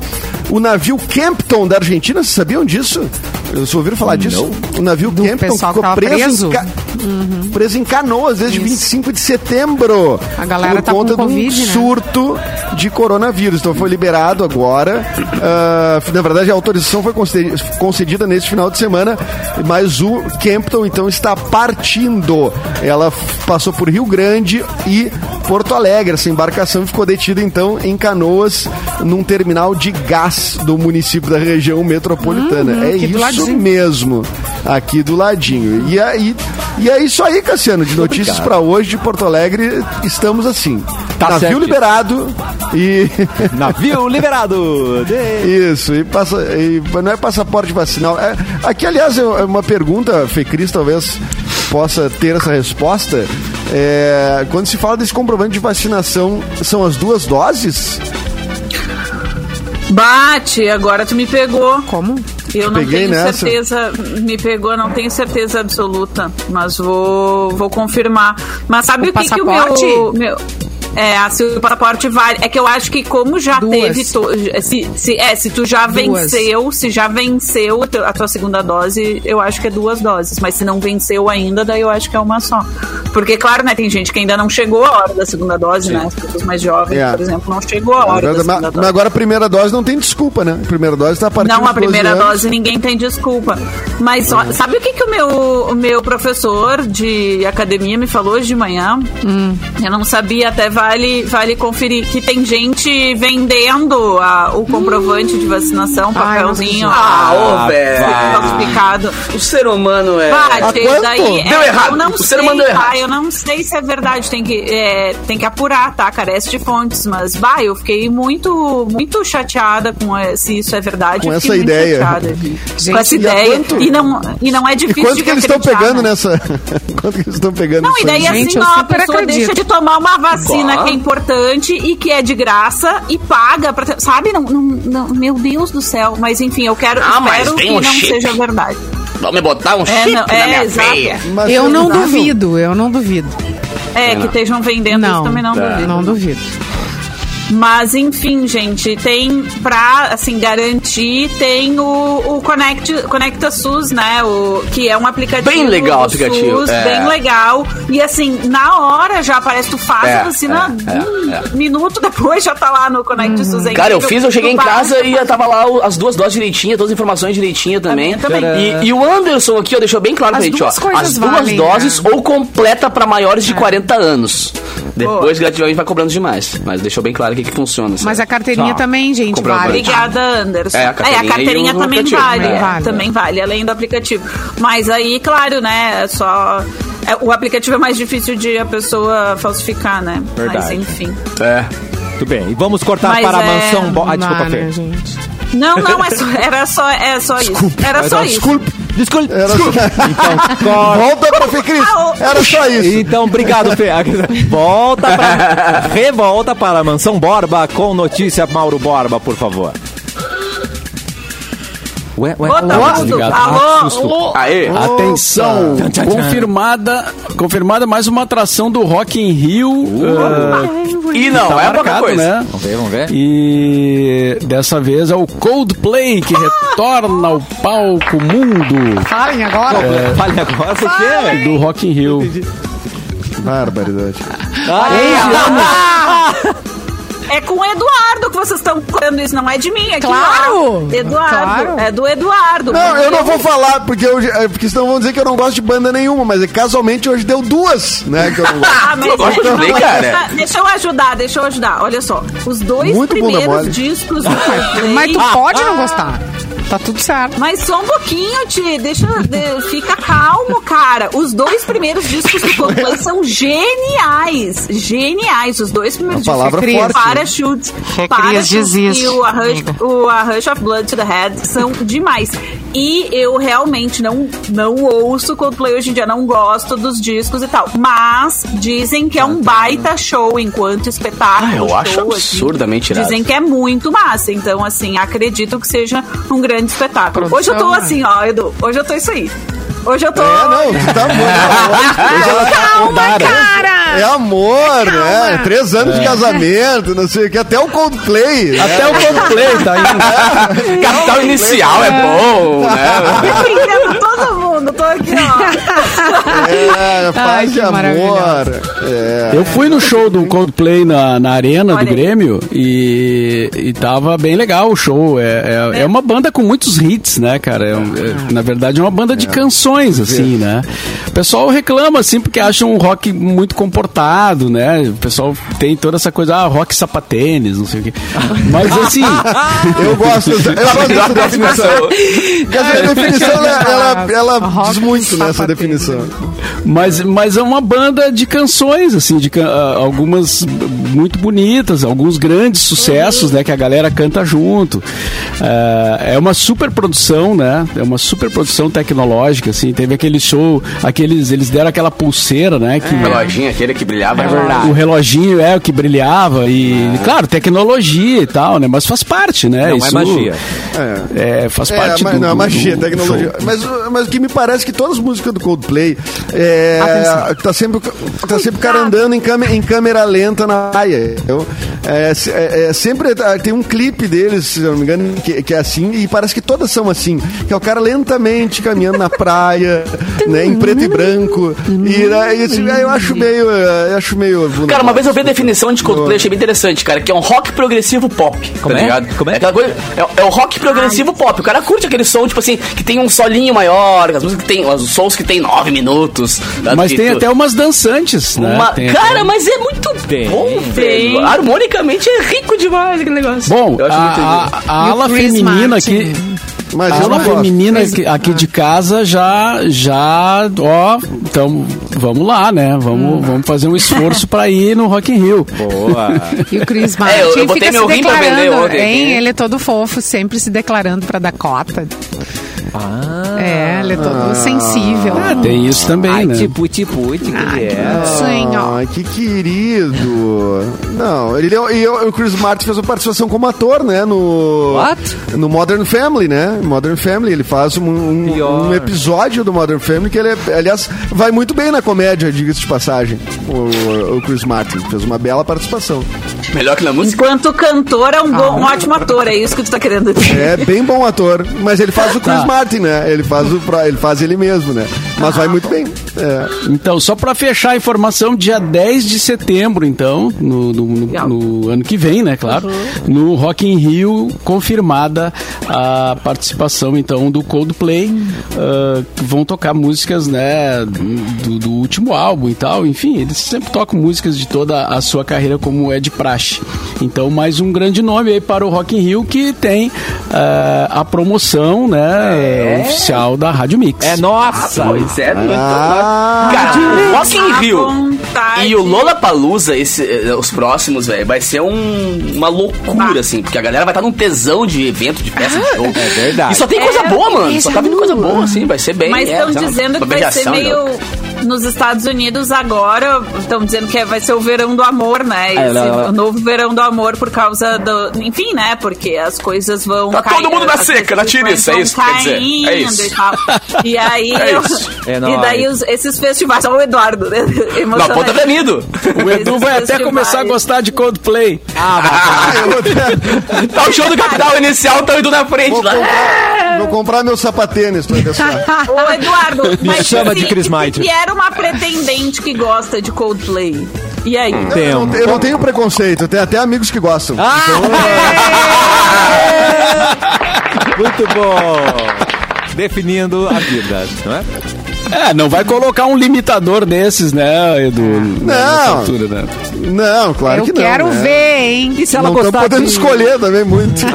o navio Campton da Argentina. Vocês sabiam disso? Vocês ouviram falar disso? O navio Do Campton ficou preso, preso? Em Ca... preso em Canoas desde 25 de setembro. A galera por tá com conta Covid, de um né? surto de coronavírus. Então foi liberado agora. Ah, na verdade, a autorização foi concedi- concedida neste final de semana, mas o Campton então está partindo. Ela passou por Rio Grande e Porto Alegre. Essa embarcação ficou detida então em Canoas, num terminal de gás do município da região metropolitana. é Uhum, do isso mesmo, aqui do ladinho. E aí, e é isso aí, Cassiano, de notícias para hoje de Porto Alegre, estamos assim. Tá Navio certo. liberado e [laughs] Navio liberado. Isso, e, passa, e não é passaporte vacinal. É, aqui, aliás, é uma pergunta, Fê Cris, talvez possa ter essa resposta. É, quando se fala desse comprovante de vacinação, são as duas doses? Bate, agora tu me pegou. Como? Eu não peguei tenho nessa. certeza, me pegou, não tenho certeza absoluta, mas vou, vou confirmar. Mas sabe O o, que, que o meu, meu é, ah, se o passaporte vale, é que eu acho que como já Duas. teve, to- se, se, é, se tu já Duas. venceu, se já venceu a tua- a segunda dose, eu acho que é duas doses, mas se não venceu ainda, daí eu acho que é uma só. Porque, claro, né, tem gente que ainda não chegou a hora da segunda dose, né, as pessoas mais jovens, É. por exemplo, não chegou a hora da Mas, segunda mas agora a primeira dose não tem desculpa, né? A primeira dose está a partir Não, a primeira 12 anos. dose ninguém tem desculpa. Mas ó, sabe o que, que o, meu, o meu professor de academia me falou hoje de manhã? Eu não sabia, até vale, vale conferir, que tem gente vendendo a- o comprovante de vacinação, Ai, papelzinho Ah, ô, velho. falsificado. O ser humano é. Bate, A quanto? daí, Deu é, errado. Eu não O sei, ser humano deu tá? errado. Eu não sei se é verdade, tem que, é, tem que apurar, tá? Carece de fontes, mas, bah, eu fiquei muito, muito chateada com é, se isso é verdade. Com eu essa fiquei muito ideia. chateada, Gente, com essa e ideia. quanto? E não, e não é E difícil quanto de que eles estão pegando né? nessa. [laughs] quanto que eles estão pegando Não, e daí aí? Gente, assim, ó, a pessoa acredito. deixa de tomar uma vacina. Que é importante e que é de graça e paga pra ter, sabe? Não, não, não- meu Deus do céu. Mas enfim, eu quero, Ah, mas espero que um não chip. seja verdade. Vamos botar um É, chip não, na é, minha exato. veia. Mas Eu não saudável? duvido, eu não duvido. É, que estejam vendendo isso Não, também não duvido. não duvido. Mas enfim, gente, tem pra assim garantir, tem o, o Connect, Conecta SUS, né? O, que é um aplicativo. Bem legal aplicativo, SUS, é. Bem legal. E assim, na hora já aparece, tu faz É, a vacina, é, é, um é. minuto depois já tá lá no Connect SUS. é Cara, eu fiz, eu cheguei em casa e já tava lá as duas doses direitinhas, todas as informações direitinhas também. também. E, e o Anderson aqui, ó, deixou bem claro As pra gente, ó. As duas valem, doses né? ou completa pra maiores de 40 anos. Depois, gradativamente, vai cobrando demais. Mas deixou bem claro o que, que funciona. Mas a carteirinha Só. também, gente, vale. Obrigada, Anderson. É, a carteirinha e o também aplicativo. vale, É. é, Vale. Também vale, além do aplicativo. Mas aí, claro, né? É só. é, o aplicativo é mais difícil de a pessoa falsificar, né? Mas Verdade. enfim. É. Muito bem. E vamos cortar Mas para a é- mansão. Bo... Ah, desculpa, Fê. né, gente. Não, não, é só, era só, é só isso. Era só isso. Desculpe. Desculpe. Era só... [laughs] Então, corta. Volta pra Fê Cris. Era só isso. Então, obrigado, Fê. Volta para... [laughs] Revolta para a Mansão Borba com notícia Mauro Borba, por favor. Ué, ué, Bota ué. tudo. Obrigado. Alô, Susto. alô. Aê. Atenção, tchan. confirmada, confirmada mais uma atração do Rock in Rio. ah, E não, tá é pouca marcado, coisa. né? Vamos ver, vamos ver. E dessa vez é o Coldplay que retorna ao palco mundo Falem agora. [laughs] Fale agora, o quê? do Rock in Rio. Barbaridade. [laughs] É com o Eduardo que vocês estão correndo isso, não é de mim, é Claro. lá. Eduardo. Claro. É do Eduardo. Não, eu não vou falar, porque, eu, é, porque senão vão dizer que eu não gosto de banda nenhuma, mas é, casualmente hoje deu duas, né? Que eu não gosto. [laughs] Ah, mas Eu gosto Play, mas cara. deixa, eu ajudar, deixa eu ajudar. Olha só, os dois Muito primeiros discos do Coldplay... Mas tu pode não gostar. Tá tudo certo. Mas só um pouquinho, Ti. Deixa. de- fica calmo, cara. Os dois primeiros discos do Coldplay [laughs] são geniais. Geniais. Os dois primeiros Uma palavra discos. forte. Parachute. Recrias Parachute e o A, Rush, o A Rush of Blood to the Head são demais. E eu realmente não, não ouço Coldplay hoje em dia, não gosto dos discos e tal. Mas dizem que é um baita show enquanto espetáculo. Ah, eu acho show, assim. absurdamente irado. Dizem que é muito massa. Então, assim, acredito que seja um grande espetáculo. Hoje eu tô Produção, assim, ó, Edu. Hoje eu tô isso aí. Hoje eu tô. É, não, tá muito. Calma, cara! É amor, né? Três anos de casamento, não sei o que, até o Coldplay. né? Até o Coldplay tá indo. Capital inicial é bom, né? Todo mundo, tô aqui, ó. É, paz que de amor. É. Eu fui no show do Coldplay na, na arena Olha do. Grêmio e, e tava bem legal o show. É, é, é uma banda com muitos hits, né, cara? É é- na verdade é uma banda de canções, assim, né? O pessoal reclama, assim, porque acham um rock muito comportado, né? O pessoal tem toda essa coisa, ah, rock sapatênis, não sei o quê. Mas assim, [laughs] Eu gosto, eu gosto dessa definição. [laughs] Porque essa definição, ela, ela, ela diz muito nessa sapatênis. definição. Mas, mas é uma banda de canções, assim, de can- ah, algumas muito bonitas, alguns grandes sucessos, né, que a galera canta junto. Ah, é uma super produção, né? É uma super produção tecnológica, assim. Teve aquele show, aqueles, eles deram aquela pulseira, né? Que, O reloginho aquele que brilhava. É O reloginho é o que brilhava e, claro, tecnologia e tal, né? Mas faz parte, né? Não é magia. É, faz É, parte mas do, não, é magia, do tecnologia. Mas, mas o que me parece é que todas as músicas do Coldplay é, tá sempre tá sempre o cara andando em câmera, em câmera lenta na praia. entendeu? É, é- é sempre ah, tem um clipe deles, se eu não me engano, que, que é assim e parece que todas são assim, que é o cara lentamente caminhando na praia, [laughs] né, em preto e branco. E, né, isso, eu acho meio, eu acho meio Cara, uma vez eu vi a definição de Coldplay, achei bem interessante, cara, que é um rock progressivo pop, Como tá é? ligado? Como é? aquela coisa, é, é o rock progressivo pop. O cara curte aquele som, tipo assim, que tem um solinho maior, as músicas que tem, os sons que tem nove minutos. tá? Mas tem tu- até umas dançantes, né? uma- Tem Cara, até- mas é muito Tem. bom, velho. Harmonicamente é rico demais aquele negócio. Bom, Eu acho muito a, a, a o ala Chris feminina Martin. aqui. Mas A ala feminina aqui, aqui de casa já, já, ó, então vamos lá, né? Vamos, vamos fazer um esforço pra ir no Rock in Rio. Boa. E o Chris [laughs] Martin É, eu- eu fica se declarando, ontem, hein? Ele é todo fofo, sempre se declarando pra Dakota. Ah. É, ele é todo sensível. Ah, tem isso também, Ai, né? tipo, tipo, que Ai, é. Sim, ó. Ai, que querido. Não, ele é- e o Chris Martin fez uma participação como ator, né? No. What? No Modern Family, né? Modern Family. Ele faz um, um- um episódio do Modern Family que ele, é- aliás, vai muito bem na comédia, diga-se de passagem. O, o Chris Martin fez uma bela participação. Melhor que na música. Enquanto cantor, é um, bom, um ótimo ator, é isso que tu tá querendo dizer. É bem bom ator, mas ele faz o Chris Tá. Martin, né? Ele faz, o, ele faz ele mesmo, né? Mas vai muito bem. É. Então, só pra fechar a informação, dia 10 de setembro, então, no, no- no- no ano que vem, né, claro, no Rock in Rio, confirmada a participação, então, do Coldplay, que vão tocar músicas, né, do, do último álbum e tal, enfim, eles sempre tocam músicas de toda a sua carreira como é de praxe. Então, mais um grande nome aí para o Rock in Rio, que tem ah, a promoção, né, oficial da Rádio Mix. É nossa! Pois é, Ah, Cara, o Rock in Rio e o Lollapalooza, esse, eh, os próximos, velho, vai ser um- uma loucura, assim, porque a galera vai estar num tesão de evento, de festa, de show. É verdade. E só tem coisa É, boa, mano. isso Só é tá vindo coisa boa. assim, vai ser bem. Mas é, estão sabe? dizendo que Uma vai ser beijação, meio. Nos Estados Unidos agora, estão dizendo que é- vai ser o verão do amor, né? É, Esse- lá, lá. O novo verão do amor por causa do. Enfim, né? Porque as coisas vão. Tá todo mundo na seca, na tiriça, é isso que quer dizer. É isso. E, tal. [laughs] e aí. É eu-. É e daí os- esses festivais. Olha o Eduardo, né? [laughs] Na ponta da Nido. O Edu vai até começar a gostar de Coldplay. [laughs] Tá o show do Capital Inicial, tá indo na frente vou, lá. comprar, vou comprar meu sapatênis pra só. Ô, Eduardo, mas chama de Chris e se Martin. Uma pretendente que gosta de Coldplay. E aí? Hum. Eu não, eu não tenho preconceito, eu tenho até amigos que gostam. [laughs] Muito bom! Definindo a vida, não é? É, não vai colocar um limitador desses, né, Edu? Não. altura, né? Não, claro Eu que não. quero né? ver, hein? E se ela Não gostar podendo de... escolher também muito. [laughs]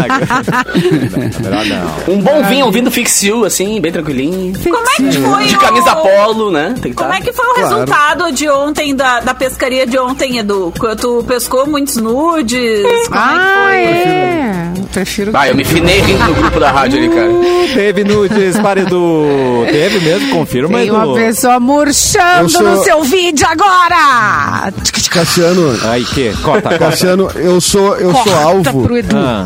Melhor não. Um bom vinho ouvindo Fixil, assim, bem tranquilinho. Como é que foi De o- camisa polo, né? Tem que Como tá. é que foi o Claro. resultado de ontem, da, da pescaria de ontem, Edu? Tu pescou muitos nudes? Como Ah, é que foi? é. Prefiro. Ah, eu me finei rindo no grupo da rádio ali, cara. Teve nudes para Edu. Teve mesmo? Confirma, Tem uma pessoa murchando sou- no seu vídeo agora! Cassiano, Aí, que? Corta, corta. Cassiano, eu sou, eu sou Corta alvo. pro Edu. Ah,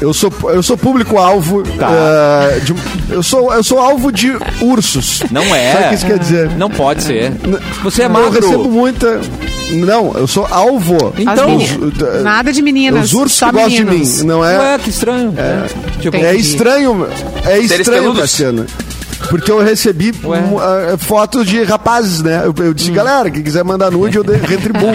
Eu sou, eu sou público-alvo. Tá. eh, de- eu, sou, eu sou alvo de ursos. não é. Sabe o que isso quer dizer? Não pode ser. Você é Eu recebo magro. muita. Não, eu sou alvo. Então- Os- Nada de meninas. Os ursos só que gostam de mim. Não é, Ué, que estranho. É, tipo, é estranho. É estranho. Cassiano. Porque eu recebi um, ah, fotos de rapazes, né? Eu, eu Hum. disse, galera, quem quiser mandar nude, eu retribuo.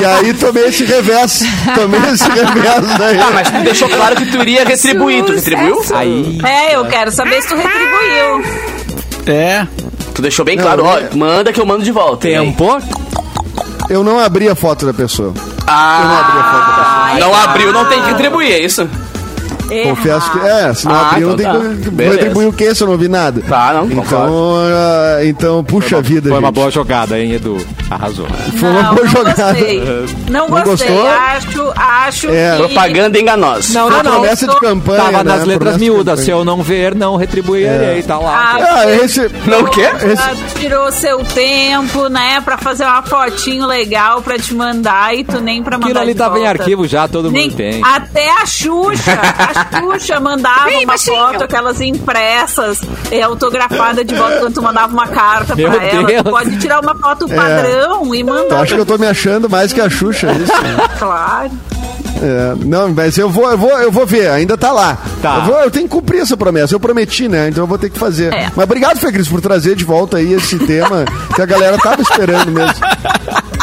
e aí tomei esse revés. Tomei esse revés daí. Ah, mas tu deixou claro que tu iria retribuir. Tu retribuiu? aí. É, eu quero saber se tu retribuiu. É. Tu deixou bem Não, claro, ó, né? manda que eu mando de volta. E aí? Tempo. Eu não abri a foto da pessoa. Ah, não abriu, não tem que retribuir, é isso? Confesso que. É, se não Ah, abrir, eu não então tenho tá. retribuir o quê se eu não vi nada? Tá, não, Então, ah, então puxa vida, Foi uma gente. boa jogada, hein, Edu? Arrasou. Foi uma não, boa não jogada. gostei. Não, Não gostei. gostou? Acho, acho É. que... Propaganda enganosa. Não, não, não. promessa de campanha. Tava né? nas letras Promessa miúdas. Se eu não ver, não retribuirei. Tá lá. Ah, Ah, esse. Não o quê? Ah, Tirou seu tempo, né, pra fazer uma fotinho legal pra te mandar e tu nem pra mandar Aquilo ali de tava em volta. arquivo já, todo Nem- mundo tem. Até a Xuxa, a Xuxa mandava Vem, uma baixinho. foto, aquelas impressas, é, autografada de volta quando tu mandava uma carta Meu pra ela. Deus. Tu pode tirar uma foto padrão e Tu mandar. acha que eu tô me achando mais que a Xuxa, é isso? [laughs] Claro. É, não, mas eu vou, eu vou, eu vou ver, ainda tá lá. Tá. Eu, vou- eu tenho que cumprir essa promessa. Eu prometi, né? Então eu vou ter que fazer. É. Mas obrigado, Fê Cris, por trazer de volta aí esse tema que a galera tava esperando mesmo. [laughs]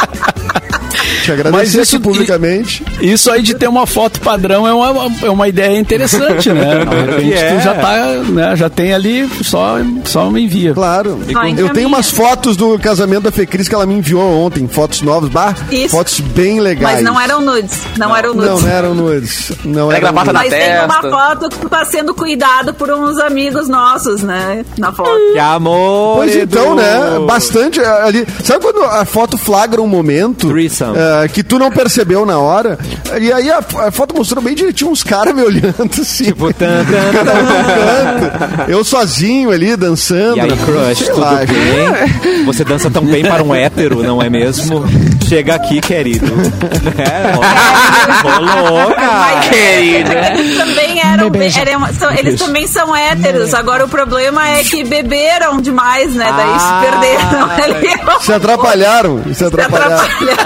Te agradecer Mas isso- aqui publicamente. Isso aí de ter uma foto padrão é uma, é uma ideia interessante, né? [laughs] De repente É. tu já tá, né? Já tem ali, só, só me envia. Claro. Eu encaminha. tenho umas fotos do casamento da Fê Cris que ela me enviou ontem, fotos novas, bah, Isso. fotos bem legais. Mas não eram nudes. Não, eram nudes. Não, não eram nudes. Não Era eram nudes. Mas tem uma testa. foto que tá sendo cuidado por uns amigos nossos, né? Na foto. Que amor, Pois Edu. então, né? Bastante eh, ali. Sabe quando a foto flagra um momento Threesome. Eh, que tu não percebeu na hora? E aí a, a foto mostrou bem direitinho uns caras me olhando [laughs] assim. Tipo, tan, tan. Eu sozinho ali dançando. E aí, crush, Sei tudo lá, bem? Você dança tão bem para um hétero, não é mesmo? Chega aqui, querido. É, [laughs] rolou, cara. Querido. Eles também eram, eram- são- eles também são héteros. Agora o problema é que beberam demais, né? Daí Ah, se perderam [laughs] ali. Se atrapalharam. Se Se atrapalharam. atrapalharam.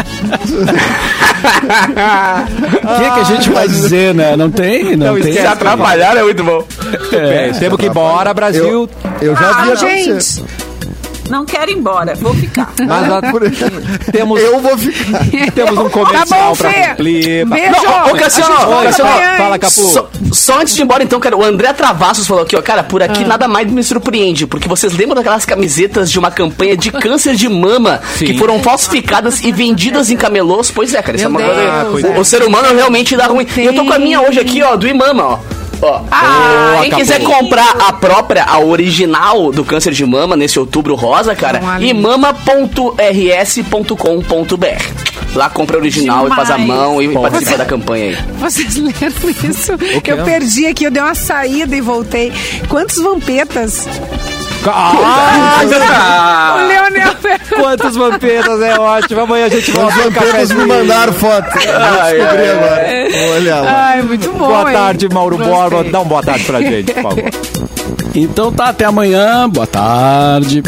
[laughs] [laughs] O que, que a gente vai dizer, né? Não tem, não, Não, tem. Se atrapalhar é muito bom. É, temos que ir embora, Brasil. Eu, eu já Ah, vi gente. Não quero ir embora, vou ficar. [laughs] Mas a- temos, Eu vou ficar. temos um comercial Tá bom, pra Fê. cumprir. Beijo. Não, ô, Cassiano? Fala, Capu. Só, só antes de ir embora, então, cara, o André Travassos falou aqui, ó, cara, por aqui nada mais me surpreende, porque vocês lembram daquelas camisetas de uma campanha de câncer de mama Sim. que foram falsificadas e vendidas em camelôs? Pois é, cara, isso é uma coisa. Deus, o, o ser humano realmente dá ruim. E eu tô com a minha hoje aqui, ó, do Imama, ó. Ó, Ah, quem quiser comprar a própria, a original do câncer de mama nesse outubro rosa, cara, imama.rs.com.br. Lá compra a original e faz a Demais. mão e Bom. participa da campanha aí. Vocês leram isso? Eu perdi aqui, eu dei uma saída e voltei. Quantos vampetas? Ah, O Leonel quantos vampiros, é ótimo. Amanhã a gente Os volta no vampiros me mandaram foto. Vou descobrir agora. Vou olhar lá. Ai, muito bom. Boa hein? tarde, Mauro Gostei. Borba. Dá uma boa tarde pra gente, por favor. [laughs] Então tá, até amanhã. Boa tarde.